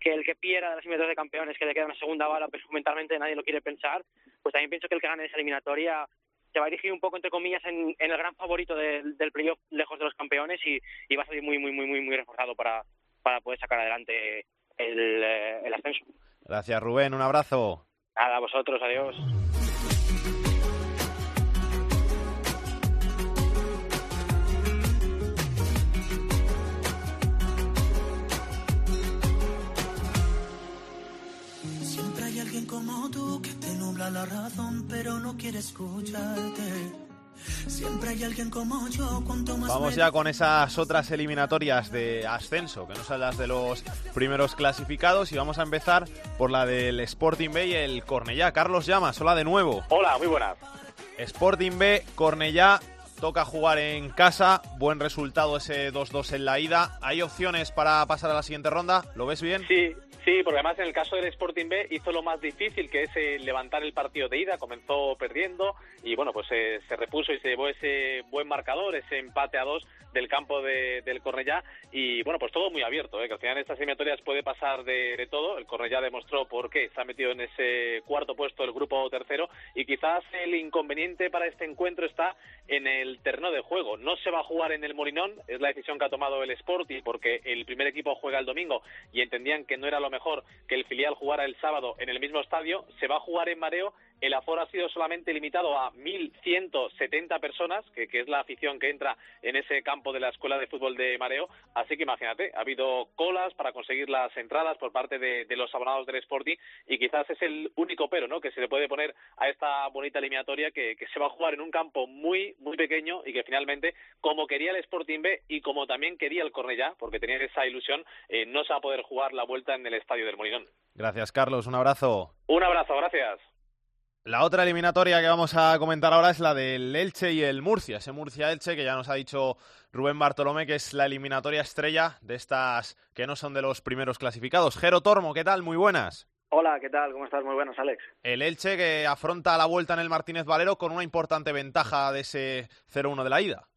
que el que pierda de las eliminatorias de campeones, que le queda una segunda bala, pero mentalmente nadie lo quiere pensar, pues también pienso que el que gane esa eliminatoria se va a dirigir un poco, entre comillas, en, en el gran favorito de, del playoff lejos de los campeones y, y, va a salir muy, muy, muy, muy, muy reforzado para, para poder sacar adelante el, eh, el ascenso. Gracias, Rubén. Un abrazo. Nada, a vosotros. Adiós. Como tú que te nubla la razón, pero no quiere escucharte. Siempre hay alguien como yo, cuanto más Vamos ya con esas otras eliminatorias de ascenso, que no son las de los primeros clasificados, y vamos a empezar por la del Sporting B y el Cornellá. Carlos Llamas, hola de nuevo. Hola, muy buenas. Sporting B, Cornellá, toca jugar en casa, buen resultado ese 2-2 en la ida. ¿Hay opciones para pasar a la siguiente ronda? ¿Lo ves bien? Sí, sí, porque además en el caso del Sporting B hizo lo más difícil, que es eh, levantar el partido de ida. Comenzó perdiendo y bueno, pues eh, se repuso y se llevó ese buen marcador, ese empate a dos del campo de- del Cornellá. Y bueno, pues todo muy abierto, eh, que al final en estas eliminatorias puede pasar de, de todo. El Cornellá demostró por qué se ha metido en ese cuarto puesto del grupo tercero y quizás el inconveniente para este encuentro está en el terreno de juego. No se va a jugar en el Molinón, es la decisión que ha tomado el Sporting porque el primer equipo juega el domingo y entendían que no era lo mejor que el filial jugara el sábado en el mismo estadio. Se va a jugar en Mareo. El aforo ha sido solamente limitado a 1.170 personas, que, que es la afición que entra en ese campo de la Escuela de Fútbol de Mareo. Así que imagínate, ha habido colas para conseguir las entradas por parte de, de los abonados del Sporting y quizás es el único pero ¿no? que se le puede poner a esta bonita eliminatoria que, que se va a jugar en un campo muy, muy pequeño y que finalmente, como quería el Sporting B y como también quería el Cornellá, porque tenía esa ilusión, eh, no se va a poder jugar la vuelta en el Estadio del Molinón. Gracias, Carlos. Un abrazo. Un abrazo, gracias. La otra eliminatoria que vamos a comentar ahora es la del Elche y el Murcia. Ese Murcia-Elche que ya nos ha dicho Rubén Bartolomé que es la eliminatoria estrella de estas que no son de los primeros clasificados. Jero Tormo, ¿qué tal? Muy buenas. Hola, ¿qué tal? ¿Cómo estás? Muy buenos, Alex. El Elche que afronta la vuelta en el Martínez Valero con una importante ventaja de ese 0-1 de la ida.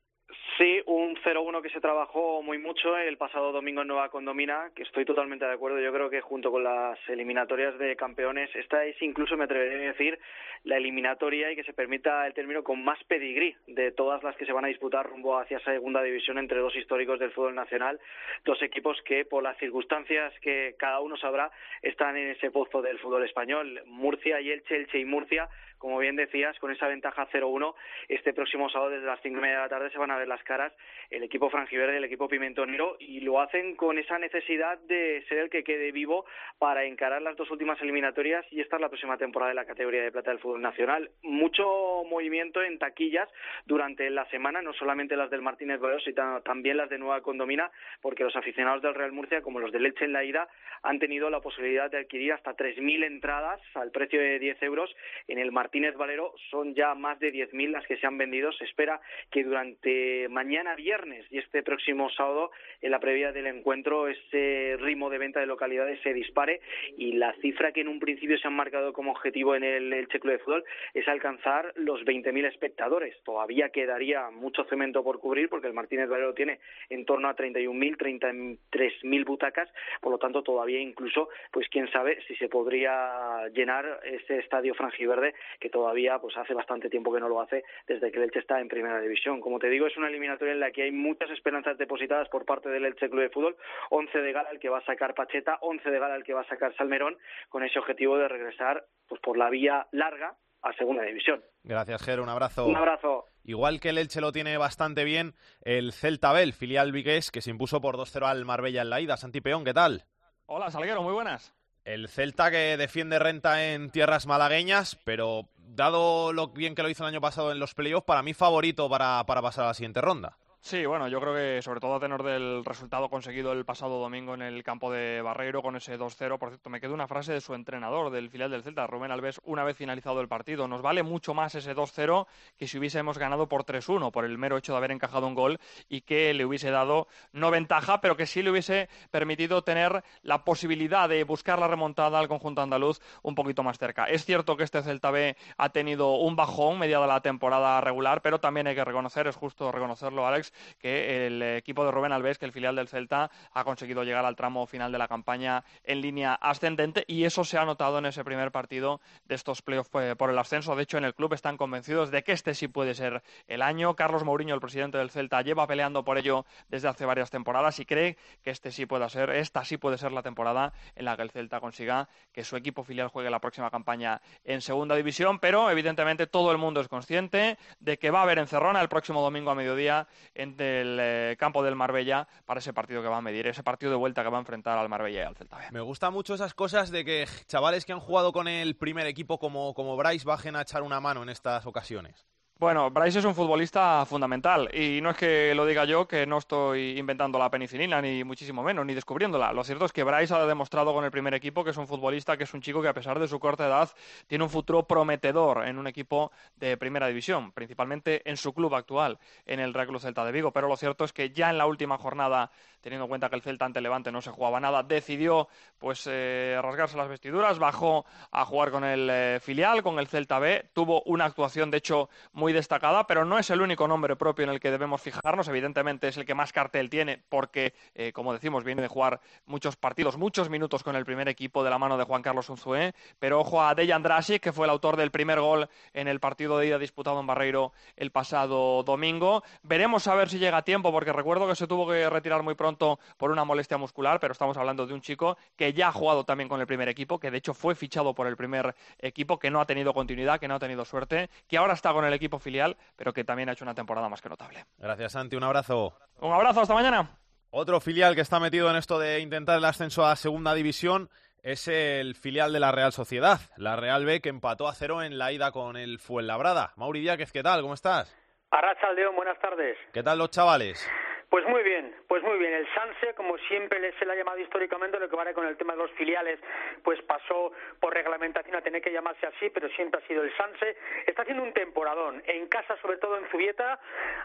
Sí, un 0-1 que se trabajó muy mucho el pasado domingo en Nueva Condomina, que estoy totalmente de acuerdo. Yo creo que junto con las eliminatorias de campeones, esta es incluso, me atrevería a decir, la eliminatoria y que se permita el término con más pedigrí de todas las que se van a disputar rumbo hacia segunda división entre dos históricos del fútbol nacional, dos equipos que por las circunstancias que cada uno sabrá están en ese pozo del fútbol español. Murcia y Elche, Elche y Murcia como bien decías, con esa ventaja 0-1, este próximo sábado desde las cinco y media de la tarde se van a ver las caras el equipo franjiverde y el equipo pimentonero y lo hacen con esa necesidad de ser el que quede vivo para encarar las dos últimas eliminatorias y esta es la próxima temporada de la categoría de plata del fútbol nacional. Mucho movimiento en taquillas durante la semana, no solamente las del Martínez Valero, sino también las de Nueva Condomina, porque los aficionados del Real Murcia, como los del Leche en la ida, han tenido la posibilidad de adquirir hasta 3.000 entradas al precio de 10 euros en el Martínez Valero. Son ya más de 10.000 las que se han vendido. Se espera que durante mañana viernes y este próximo sábado, en la previa del encuentro, ese ritmo de venta de localidades se dispare y la cifra que en un principio se han marcado como objetivo en el Elche Club de Fútbol es alcanzar los 20.000 espectadores. Todavía quedaría mucho cemento por cubrir porque el Martínez Valero tiene en torno a 31.000, 33.000 butacas, por lo tanto todavía incluso, pues quién sabe si se podría llenar ese estadio franjiverde que todavía pues hace bastante tiempo que no lo hace desde que el Elche está en primera división. Como te digo, es una eliminatoria en la que hay muchas esperanzas depositadas por parte del Elche Club de Fútbol, 11 de gala el que va a sacar Pacheta, 11 de gala el que va a sacar Salmerón, con ese objetivo de regresar pues por la vía larga a segunda división. Gracias, Jero. Un abrazo. Un abrazo. Igual que el Elche lo tiene bastante bien, el Celta B, el filial vigués, que se impuso por 2-0 al Marbella en la ida. Santi Peón, ¿qué tal? Hola, Salguero, muy buenas. El Celta que defiende renta en tierras malagueñas, pero dado lo bien que lo hizo el año pasado en los playoffs, para mí favorito para, para pasar a la siguiente ronda. Sí, bueno, yo creo que sobre todo a tenor del resultado conseguido el pasado domingo en el campo de Barreiro con ese 2-0. Por cierto, me quedó una frase de su entrenador del filial del Celta, Rubén Alves, una vez finalizado el partido. Nos vale mucho más ese 2-0 que si hubiésemos ganado por 3-1, por el mero hecho de haber encajado un gol y que le hubiese dado no ventaja, pero que sí le hubiese permitido tener la posibilidad de buscar la remontada al conjunto andaluz un poquito más cerca. Es cierto que este Celta B ha tenido un bajón mediada la temporada regular, pero también hay que reconocer, es justo reconocerlo, Alex, que el equipo de Rubén Alves, que el filial del Celta, ha conseguido llegar al tramo final de la campaña en línea ascendente y eso se ha notado en ese primer partido de estos playoffs eh, por el ascenso. De hecho, en el club están convencidos de que este sí puede ser el año. Carlos Mourinho, el presidente del Celta, lleva peleando por ello desde hace varias temporadas y cree que este sí puede ser, esta sí puede ser la temporada en la que el Celta consiga que su equipo filial juegue la próxima campaña en segunda división, pero evidentemente todo el mundo es consciente de que va a haber encerrona el próximo domingo a mediodía en el eh, campo del Marbella para ese partido que va a medir, ese partido de vuelta que va a enfrentar al Marbella y al Celta B. Me gustan mucho esas cosas de que chavales que han jugado con el primer equipo como, como Bryce bajen a echar una mano en estas ocasiones. Bueno, Bryce es un futbolista fundamental y no es que lo diga yo que no estoy inventando la penicilina ni muchísimo menos, ni descubriéndola. Lo cierto es que Bryce ha demostrado con el primer equipo que es un futbolista, que es un chico que a pesar de su corta edad tiene un futuro prometedor en un equipo de primera división, principalmente en su club actual, en el Real Club Celta de Vigo. Pero lo cierto es que ya en la última jornada, teniendo en cuenta que el Celta ante Levante no se jugaba nada, decidió pues eh, rasgarse las vestiduras, bajó a jugar con el eh, filial, con el Celta B, tuvo una actuación de hecho muy destacada, pero no es el único nombre propio en el que debemos fijarnos. Evidentemente es el que más cartel tiene porque, eh, como decimos, viene de jugar muchos partidos, muchos minutos con el primer equipo de la mano de Juan Carlos Unzué. Pero ojo a Dejan Drasic, que fue el autor del primer gol en el partido de ida disputado en Barreiro el pasado domingo. Veremos a ver si llega a tiempo, porque recuerdo que se tuvo que retirar muy pronto por una molestia muscular, pero estamos hablando de un chico que ya ha jugado también con el primer equipo, que de hecho fue fichado por el primer equipo, que no ha tenido continuidad, que no ha tenido suerte, que ahora está con el equipo filial, pero que también ha hecho una temporada más que notable. Gracias, Santi. Un abrazo. Un abrazo, hasta mañana. Otro filial que está metido en esto de intentar el ascenso a segunda división es el filial de la Real Sociedad, la Real B, que empató a cero en la ida con el Fuenlabrada. Mauri Díaz, ¿qué tal? ¿Cómo estás? Arracha Aldeón, buenas tardes. ¿Qué tal los chavales? Pues muy bien, pues muy bien. El Sanse, como siempre se le ha llamado históricamente, lo que vale con el tema de los filiales, pues pasó por reglamentación a tener que llamarse así, pero siempre ha sido el Sanse. Está haciendo un temporadón. En casa, sobre todo en Zubieta,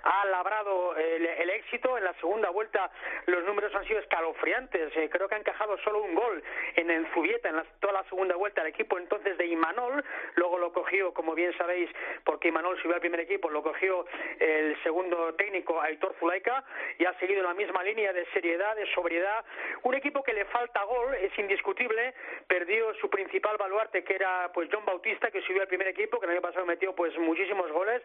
ha labrado el, el éxito. En la segunda vuelta los números han sido escalofriantes. Eh, creo que ha encajado solo un gol en, en Zubieta en la- toda la segunda vuelta. El equipo entonces de Imanol, luego lo cogió, como bien sabéis, porque Imanol subió al primer equipo, lo cogió el segundo técnico, Aitor Zulaika, y ha seguido la misma línea de seriedad, de sobriedad. Un equipo que le falta gol, es indiscutible, perdió su principal baluarte, que era pues John Bautista, que subió al primer equipo, que el año pasado metió pues muchísimos goles,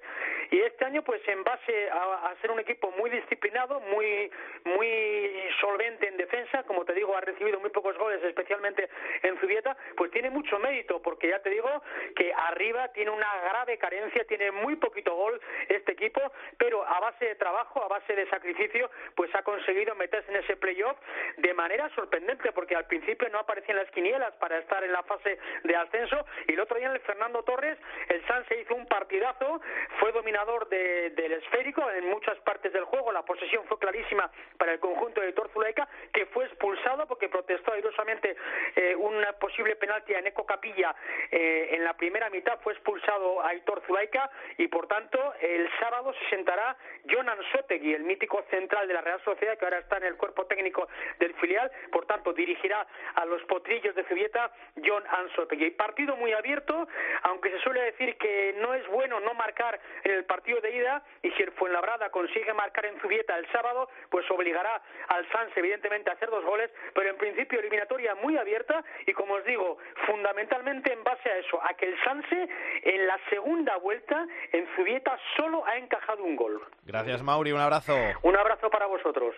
y este año pues en base a, a ser un equipo muy disciplinado, muy, muy solvente en defensa, como te digo, ha recibido muy pocos goles, especialmente en Zubieta, pues tiene mucho mérito, porque ya te digo que arriba tiene una grave carencia, tiene muy poquito gol este equipo, pero a base de trabajo, a base de sacrificio, pues ha conseguido meterse en ese playoff de manera sorprendente, porque al principio no aparecían las quinielas para estar en la fase de ascenso, y el otro día en el Fernando Torres, el Sanse hizo un partidazo, fue dominador de- del esférico en muchas partes del juego, la posesión fue clarísima para el conjunto de Tor Zuleika, que fue expulsado porque protestó airosamente eh, un posible penalti a Neko Capilla eh, en la primera mitad, fue expulsado Aitor Zulaika y por tanto el sábado se sentará Jonan Sotegui, el mítico central de la Real Sociedad que ahora está en el cuerpo técnico del filial, por tanto dirigirá a los potrillos de Zubieta John Ansotegui. Partido muy abierto, aunque se suele decir que no es bueno no marcar en el partido de ida y si el Fuenlabrada consigue marcar en Zubieta el sábado, pues obligará al Sanse evidentemente a hacer dos goles, pero en principio eliminatoria muy abierta y como os digo, fundamentalmente en base a eso, a que el Sanse en la segunda vuelta en Zubieta solo ha encajado un gol. Gracias, Mauri. Un abrazo. Un abrazo para vosotros.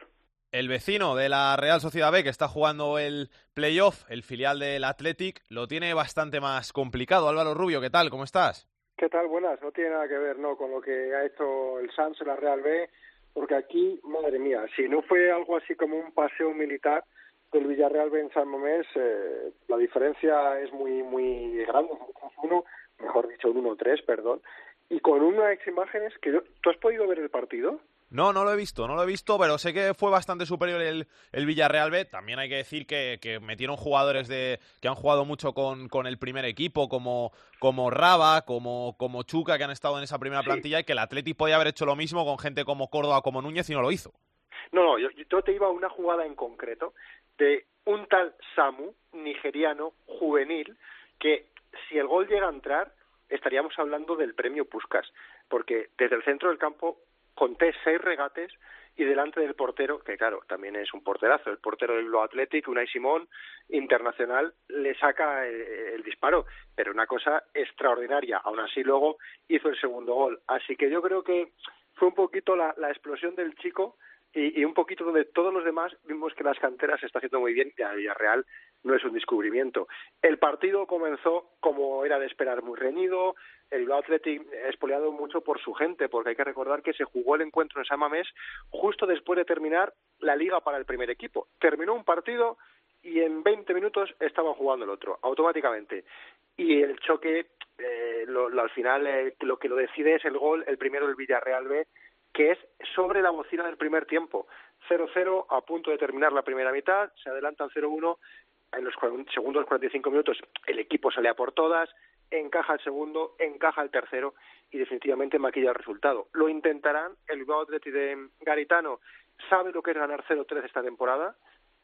El vecino de la Real Sociedad B, que está jugando el playoff, el filial del Athletic, lo tiene bastante más complicado. Álvaro Rubio, ¿qué tal? ¿Cómo estás? ¿Qué tal? Buenas. No tiene nada que ver ¿no? con lo que ha hecho el Sanz en la Real B, porque aquí, madre mía, si no fue algo así como un paseo militar del Villarreal B en San Mamés, eh, la diferencia es muy muy grande, un uno, mejor dicho, un 1-3, perdón, y con unas imágenes que yo- ¿tú has podido ver el partido? No, no lo he visto, no lo he visto, pero sé que fue bastante superior el, el Villarreal B. También hay que decir que, que metieron jugadores de que han jugado mucho con, con el primer equipo, como, como Raba, como, como Chuca, que han estado en esa primera Sí. plantilla, y que el Athletic podía haber hecho lo mismo con gente como Córdoba, como Núñez, y no lo hizo. No, no, yo, yo te iba a una jugada en concreto de un tal Samu, nigeriano, juvenil, que si el gol llega a entrar, estaríamos hablando del premio Puskas, porque desde el centro del campo conté seis regates y delante del portero, que claro, también es un porterazo, el portero del Lo Athletic, Unai Simón, internacional, le saca el, el disparo, pero una cosa extraordinaria. Aún así luego hizo el segundo gol. Así que yo creo que fue un poquito la, la explosión del chico y, y un poquito donde todos los demás vimos que las canteras se está haciendo muy bien y a Villarreal no es un descubrimiento. El partido comenzó como era de esperar, muy reñido. El Bilbao Athletic espoleado mucho por su gente, porque hay que recordar que se jugó el encuentro en San Mamés justo después de terminar la liga para el primer equipo. Terminó un partido y en 20 minutos estaban jugando el otro, automáticamente. Y el choque, eh, lo, lo- al final, eh, lo que lo decide es el gol, el primero del Villarreal B, que es sobre la bocina del primer tiempo. 0-0 a punto de terminar la primera mitad, se adelantan 0-1 en los segundos 45 minutos. El equipo sale a por todas, encaja el segundo, encaja el tercero y definitivamente maquilla el resultado. Lo intentarán, el Bilbao de Garitano sabe lo que es ganar 0-3 esta temporada,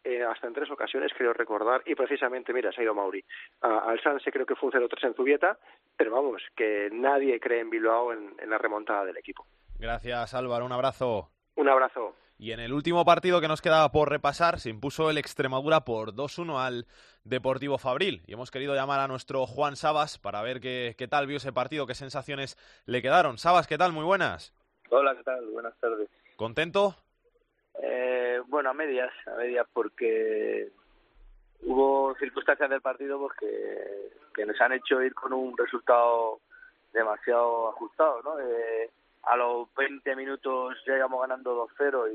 eh, hasta en tres ocasiones, creo recordar, y precisamente, mira, se ha ido Mauri. A- al Sanse creo que fue un 0-3 en Zubieta, pero vamos, que nadie cree en Bilbao en, en la remontada del equipo. Gracias Álvaro, un abrazo. Un abrazo. Y en el último partido que nos quedaba por repasar, se impuso el Extremadura por 2-1 al Deportivo Fabril. Y hemos querido llamar a nuestro Juan Sabas para ver qué, qué tal vio ese partido, qué sensaciones le quedaron. Sabas, ¿qué tal? Muy buenas. Hola, ¿qué tal? Buenas tardes. ¿Contento? Eh, bueno, a medias, a medias porque hubo circunstancias del partido pues, que, que nos han hecho ir con un resultado demasiado ajustado, ¿no? Eh, a los 20 minutos ya íbamos ganando 2-0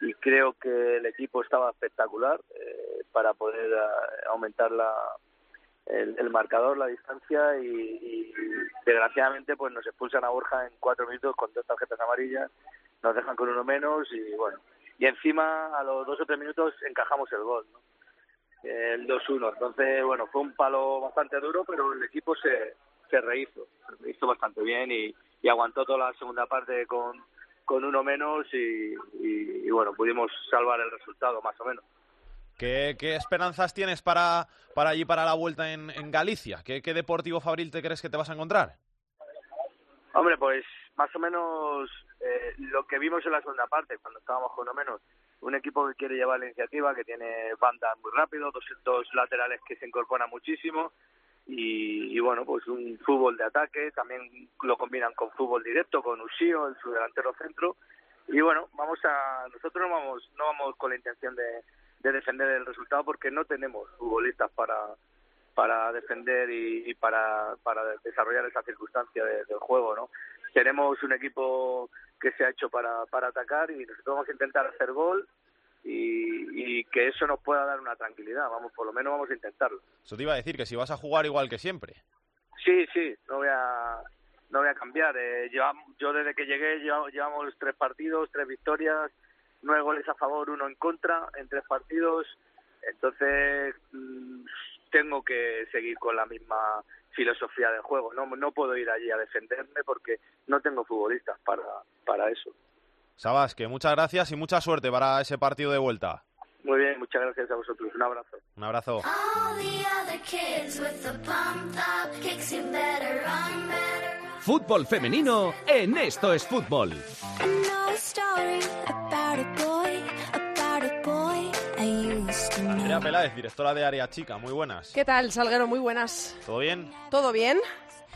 y, y creo que el equipo estaba espectacular eh, para poder eh, aumentar la, el, el marcador, la distancia y, y desgraciadamente pues nos expulsan a Borja en cuatro minutos con dos tarjetas amarillas, nos dejan con uno menos y bueno, y encima a los dos o tres minutos encajamos el gol, ¿no? el 2-1. Entonces, bueno, fue un palo bastante duro, pero el equipo se, se rehizo, se rehizo bastante bien y, y aguantó toda la segunda parte con, con uno menos y, y, y, bueno, pudimos salvar el resultado más o menos. ¿Qué, qué esperanzas tienes para, para allí, para la vuelta en, en Galicia? ¿Qué, ¿Qué Deportivo Fabril te crees que te vas a encontrar? Hombre, pues más o menos eh, lo que vimos en la segunda parte, cuando estábamos con uno menos. Un equipo que quiere llevar la iniciativa, que tiene bandas muy rápido, dos, dos laterales que se incorporan muchísimo y, bueno, pues un fútbol de ataque, también lo combinan con fútbol directo, con Usío en su delantero centro y bueno, vamos a nosotros no vamos no vamos con la intención de, de defender el resultado porque no tenemos futbolistas para para defender y, y para, para desarrollar esa circunstancia de, del juego, ¿no? Tenemos un equipo que se ha hecho para, para atacar y nosotros vamos a intentar hacer gol y, y que eso nos pueda dar una tranquilidad, vamos, por lo menos vamos a intentarlo. Eso te iba a decir, que si vas a jugar igual que siempre. Sí, sí, no voy a no voy a cambiar. Eh, llevamos, yo desde que llegué llevamos, llevamos tres partidos, tres victorias, nueve goles a favor, uno en contra en tres partidos. Entonces mmm, tengo que seguir con la misma filosofía de juego. No, no puedo ir allí a defenderme porque no tengo futbolistas para, para eso. Sabas, que muchas gracias y mucha suerte para ese partido de vuelta. Muy bien, muchas gracias a vosotros. Un abrazo. Un abrazo. Fútbol femenino en Esto es Fútbol. Andrea Peláez, directora de Área Chica, muy buenas. ¿Qué tal, Salguero? Muy buenas. ¿Todo bien? ¿Todo bien?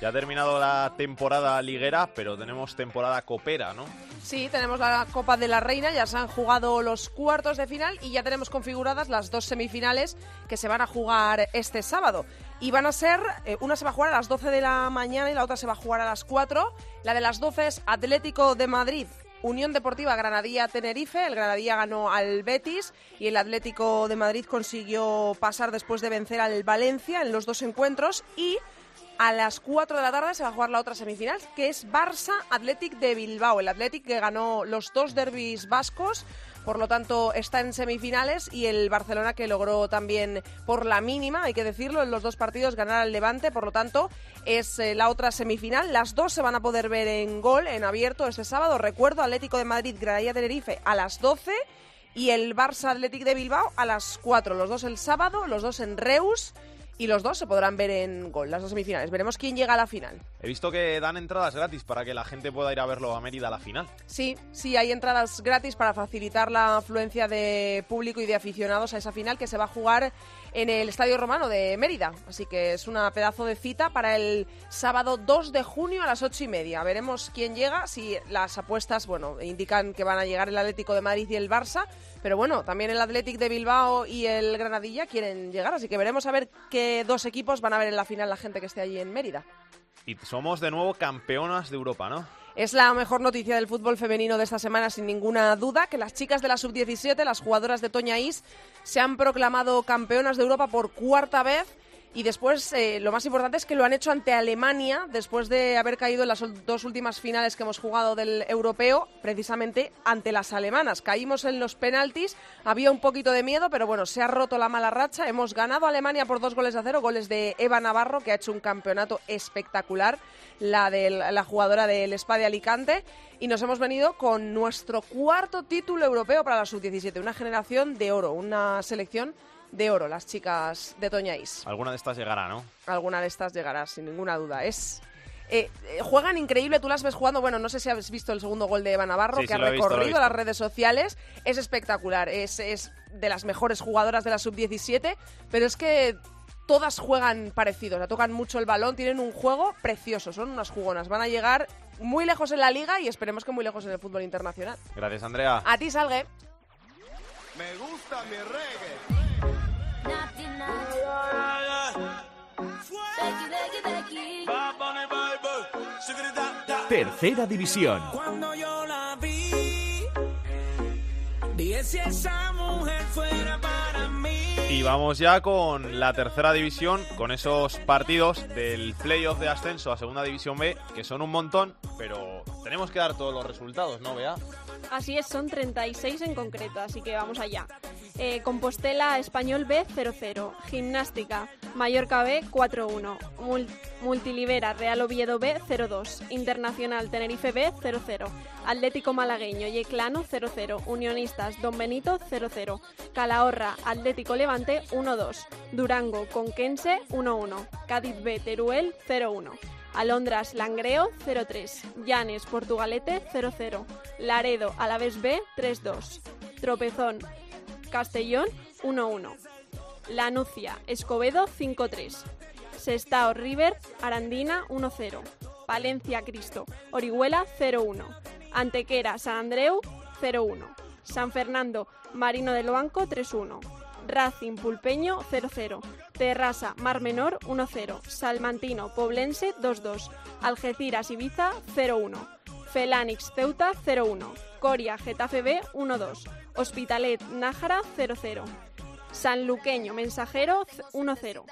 Ya ha terminado la temporada liguera, pero tenemos temporada copera, ¿no? Sí, tenemos la Copa de la Reina, ya se han jugado los cuartos de final y ya tenemos configuradas las dos semifinales que se van a jugar este sábado. Y van a ser, eh, una se va a jugar a las 12 de la mañana y la otra se va a jugar a las 4. La de las 12 es Atlético de Madrid Unión Deportiva Granadilla Tenerife, el Granadilla ganó al Betis y el Atlético de Madrid consiguió pasar después de vencer al Valencia en los dos encuentros y a las 4 de la tarde se va a jugar la otra semifinal, que es Barça Athletic de Bilbao. El Athletic que ganó los dos derbis vascos, por lo tanto está en semifinales, y el Barcelona que logró también por la mínima, hay que decirlo, en los dos partidos ganar al Levante, por lo tanto es eh, la otra semifinal. Las dos se van a poder ver en gol, en abierto, este sábado. Recuerdo, Atlético de Madrid, Granadilla Tenerife a las 12 y el Barça Athletic de Bilbao a las 4. Los dos el sábado, los dos en Reus y los dos se podrán ver en gol, las dos semifinales. Veremos quién llega a la final. He visto que dan entradas gratis para que la gente pueda ir a verlo a Mérida a la final. Sí, sí, hay entradas gratis para facilitar la afluencia de público y de aficionados a esa final que se va a jugar en el Estadio Romano de Mérida. Así que es una pedazo de cita para el sábado 2 de junio a las 8 y media. Veremos quién llega, si las apuestas, bueno, indican que van a llegar el Atlético de Madrid y el Barça. Pero bueno, también el Athletic de Bilbao y el Granadilla quieren llegar, así que veremos a ver qué dos equipos van a ver en la final la gente que esté allí en Mérida. Y somos de nuevo campeonas de Europa, ¿no? Es la mejor noticia del fútbol femenino de esta semana, sin ninguna duda, que las chicas de la sub-17, las jugadoras de Toña Is, se han proclamado campeonas de Europa por cuarta vez. Y después, eh, lo más importante es que lo han hecho ante Alemania, después de haber caído en las dos últimas finales que hemos jugado del europeo, precisamente ante las alemanas. Caímos en los penaltis, había un poquito de miedo, pero bueno, se ha roto la mala racha. Hemos ganado a Alemania por dos goles a cero, goles de Eva Navarro, que ha hecho un campeonato espectacular, la de la jugadora del Spa de Alicante. Y nos hemos venido con nuestro cuarto título europeo para la sub-17, una generación de oro, una selección de oro, las chicas de Toñáis. Alguna de estas llegará, ¿no? Alguna de estas llegará, sin ninguna duda. Es eh, eh, juegan increíble, tú las ves jugando. Bueno, no sé si has visto el segundo gol de Eva Navarro, Sí, que sí, ha recorrido visto. las redes sociales. Es espectacular, es, es de las mejores jugadoras de la sub-17, pero es que todas juegan parecidos, la tocan mucho el balón, tienen un juego precioso, son unas jugonas. Van a llegar muy lejos en la liga y esperemos que muy lejos en el fútbol internacional. Gracias, Andrea. A ti, Salgue. Me gusta mi reggae. Tercera división. Cuando yo la vi, dije si esa mujer fuera para mí. Y vamos ya con la tercera división, con esos partidos del playoff de ascenso a segunda división B, que son un montón, pero tenemos que dar todos los resultados, ¿no, Bea? Así es, son 36 en concreto, así que vamos allá. Eh, Compostela Español B 0-0, Gimnástica Mallorca B 4-1, Mul- Multilibera Real Oviedo B 0-2, Internacional Tenerife B 0-0, Atlético Malagueño Yeclano 0-0, Unionistas Don Benito 0-0, Calahorra Atlético Levante 1-2, Durango Conquense 1-1, Cádiz B Teruel 0-1. Alondras Langreo 0-3, Llanes Portugalete 0-0, Laredo Alavés B 3-2, Tropezón Castellón 1-1, Lanucia Escobedo 5-3, Sestao River Arandina 1-0, Palencia Cristo Orihuela 0-1, Antequera San Andreu 0-1, San Fernando Marino del Banco 3-1, Racing Pulpeño 0-0, Terrassa Mar Menor 1-0, Salmantino Poblense 2-2, Algeciras Ibiza 0-1, Felanix Ceuta 0-1, Coria Getafe B 1-2, Hospitalet Nájara 0-0, Sanluqueño Mensajero 1-0,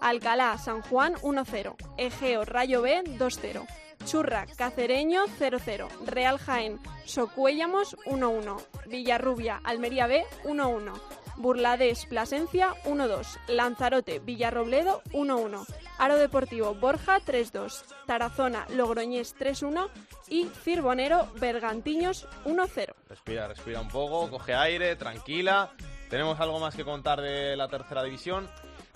Alcalá San Juan 1-0, Egeo Rayo B 2-0, Churra Cacereño 0-0, Real Jaén Socuéllamos 1-1, Villarrubia Almería B 1-1, Burladés Plasencia 1-2, Lanzarote Villarrobledo 1-1, Aro Deportivo Borja 3-2, Tarazona Logroñés 3-1 y Cirbonero Bergantiños 1-0. Respira, respira un poco, coge aire, tranquila. ¿Tenemos algo más que contar de la tercera división?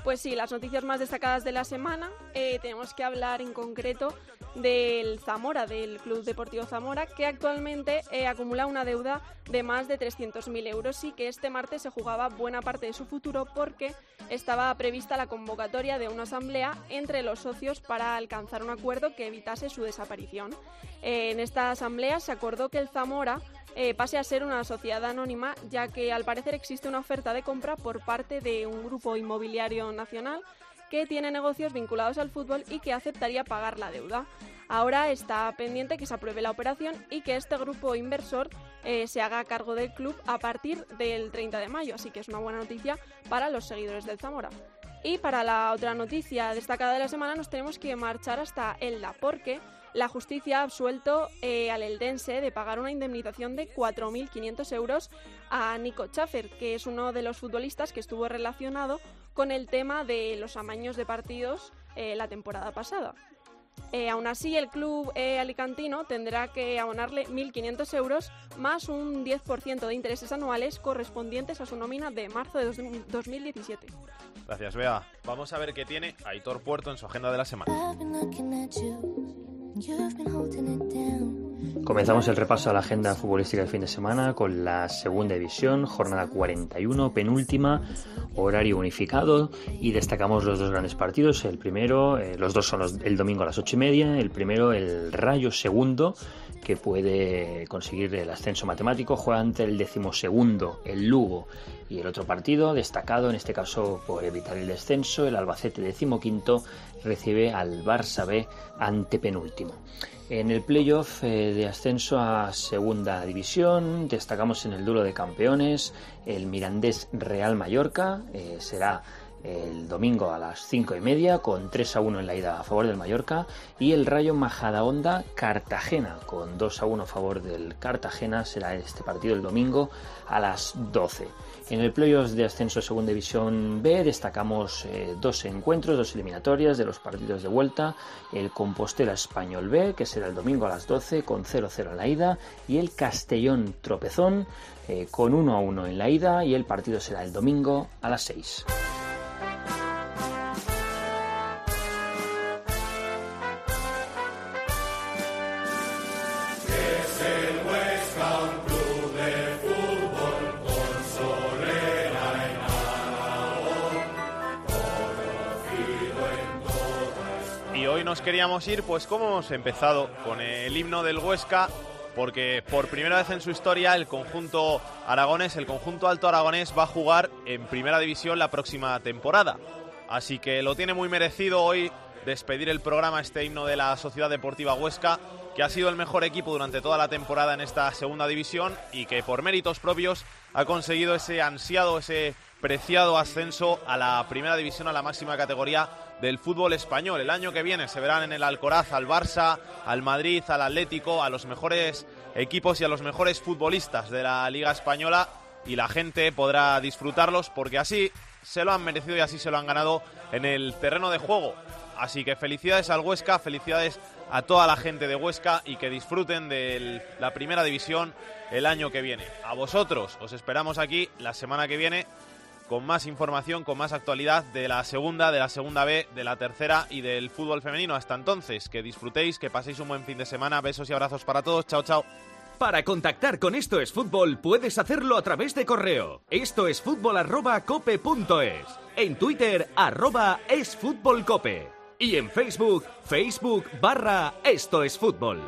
Pues sí, las noticias más destacadas de la semana. eh, tenemos que hablar en concreto del Zamora, del Club Deportivo Zamora, que actualmente eh, acumula una deuda de más de 300.000 euros y que este martes se jugaba buena parte de su futuro porque estaba prevista la convocatoria de una asamblea entre los socios para alcanzar un acuerdo que evitase su desaparición. Eh, en esta asamblea se acordó que el Zamora eh, pase a ser una sociedad anónima, ya que al parecer existe una oferta de compra por parte de un grupo inmobiliario nacional que tiene negocios vinculados al fútbol y que aceptaría pagar la deuda. Ahora está pendiente que se apruebe la operación y que este grupo inversor eh, se haga cargo del club a partir del 30 de mayo, así que es una buena noticia para los seguidores del Zamora. Y para la otra noticia destacada de la semana nos tenemos que marchar hasta Elda, porque la justicia ha absuelto eh, al eldense de pagar una indemnización de 4.500 euros a Nico Schaffer, que es uno de los futbolistas que estuvo relacionado con el tema de los amaños de partidos eh, la temporada pasada. Eh, aún así, el club eh, alicantino tendrá que abonarle 1.500 euros más un 10% de intereses anuales correspondientes a su nómina de marzo de dos- 2017. Gracias, Bea. Vamos a ver qué tiene Aitor Puerto en su agenda de la semana. Comenzamos el repaso a la agenda futbolística del fin de semana con la segunda división, jornada 41, penúltima, horario unificado y destacamos los dos grandes partidos. El primero, eh, los dos son los- el domingo a las ocho y media, el primero el Rayo segundo que puede conseguir el ascenso matemático. Juega ante el decimosegundo, el Lugo. Y el otro partido, destacado en este caso por evitar el descenso, el Albacete decimoquinto recibe al Barça B antepenúltimo. En el playoff eh, de ascenso a segunda división destacamos en el duelo de campeones el Mirandés Real Mallorca, eh, será el domingo a las 5 y media con 3 a 1 en la ida a favor del Mallorca y el Rayo Majadahonda Cartagena con 2 a 1 a favor del Cartagena será este partido el domingo a las 12. En el playoffs de ascenso a segunda división B destacamos eh, dos encuentros, dos eliminatorias de los partidos de vuelta, el Compostela Español B que será el domingo a las 12 con 0-0 en la ida y el Castellón Tropezón eh, con 1 a 1 en la ida y el partido será el domingo a las 6. Nos queríamos ir, pues como hemos empezado, con el himno del Huesca, porque por primera vez en su historia el conjunto aragonés, el conjunto alto aragonés, va a jugar en primera división la próxima temporada. Así que lo tiene muy merecido hoy despedir el programa este himno de la Sociedad Deportiva Huesca, que ha sido el mejor equipo durante toda la temporada en esta segunda división y que por méritos propios ha conseguido ese ansiado, ese preciado ascenso a la primera división, a la máxima categoría del fútbol español. El año que viene se verán en el Alcoraz al Barça, al Madrid, al Atlético, a los mejores equipos y a los mejores futbolistas de la Liga Española y la gente podrá disfrutarlos porque así se lo han merecido y así se lo han ganado en el terreno de juego. Así que felicidades al Huesca, felicidades a toda la gente de Huesca y que disfruten de la primera división el año que viene. A vosotros os esperamos aquí la semana que viene con más información, con más actualidad de la segunda, de la segunda B, de la tercera y del fútbol femenino. Hasta entonces, que disfrutéis, que paséis un buen fin de semana. Besos y abrazos para todos. Chao, chao. Para contactar con Esto es Fútbol puedes hacerlo a través de correo. Esto es fútbol arroba cope punto es. En Twitter arroba es fútbol cope y en Facebook, Facebook barra Esto es Fútbol.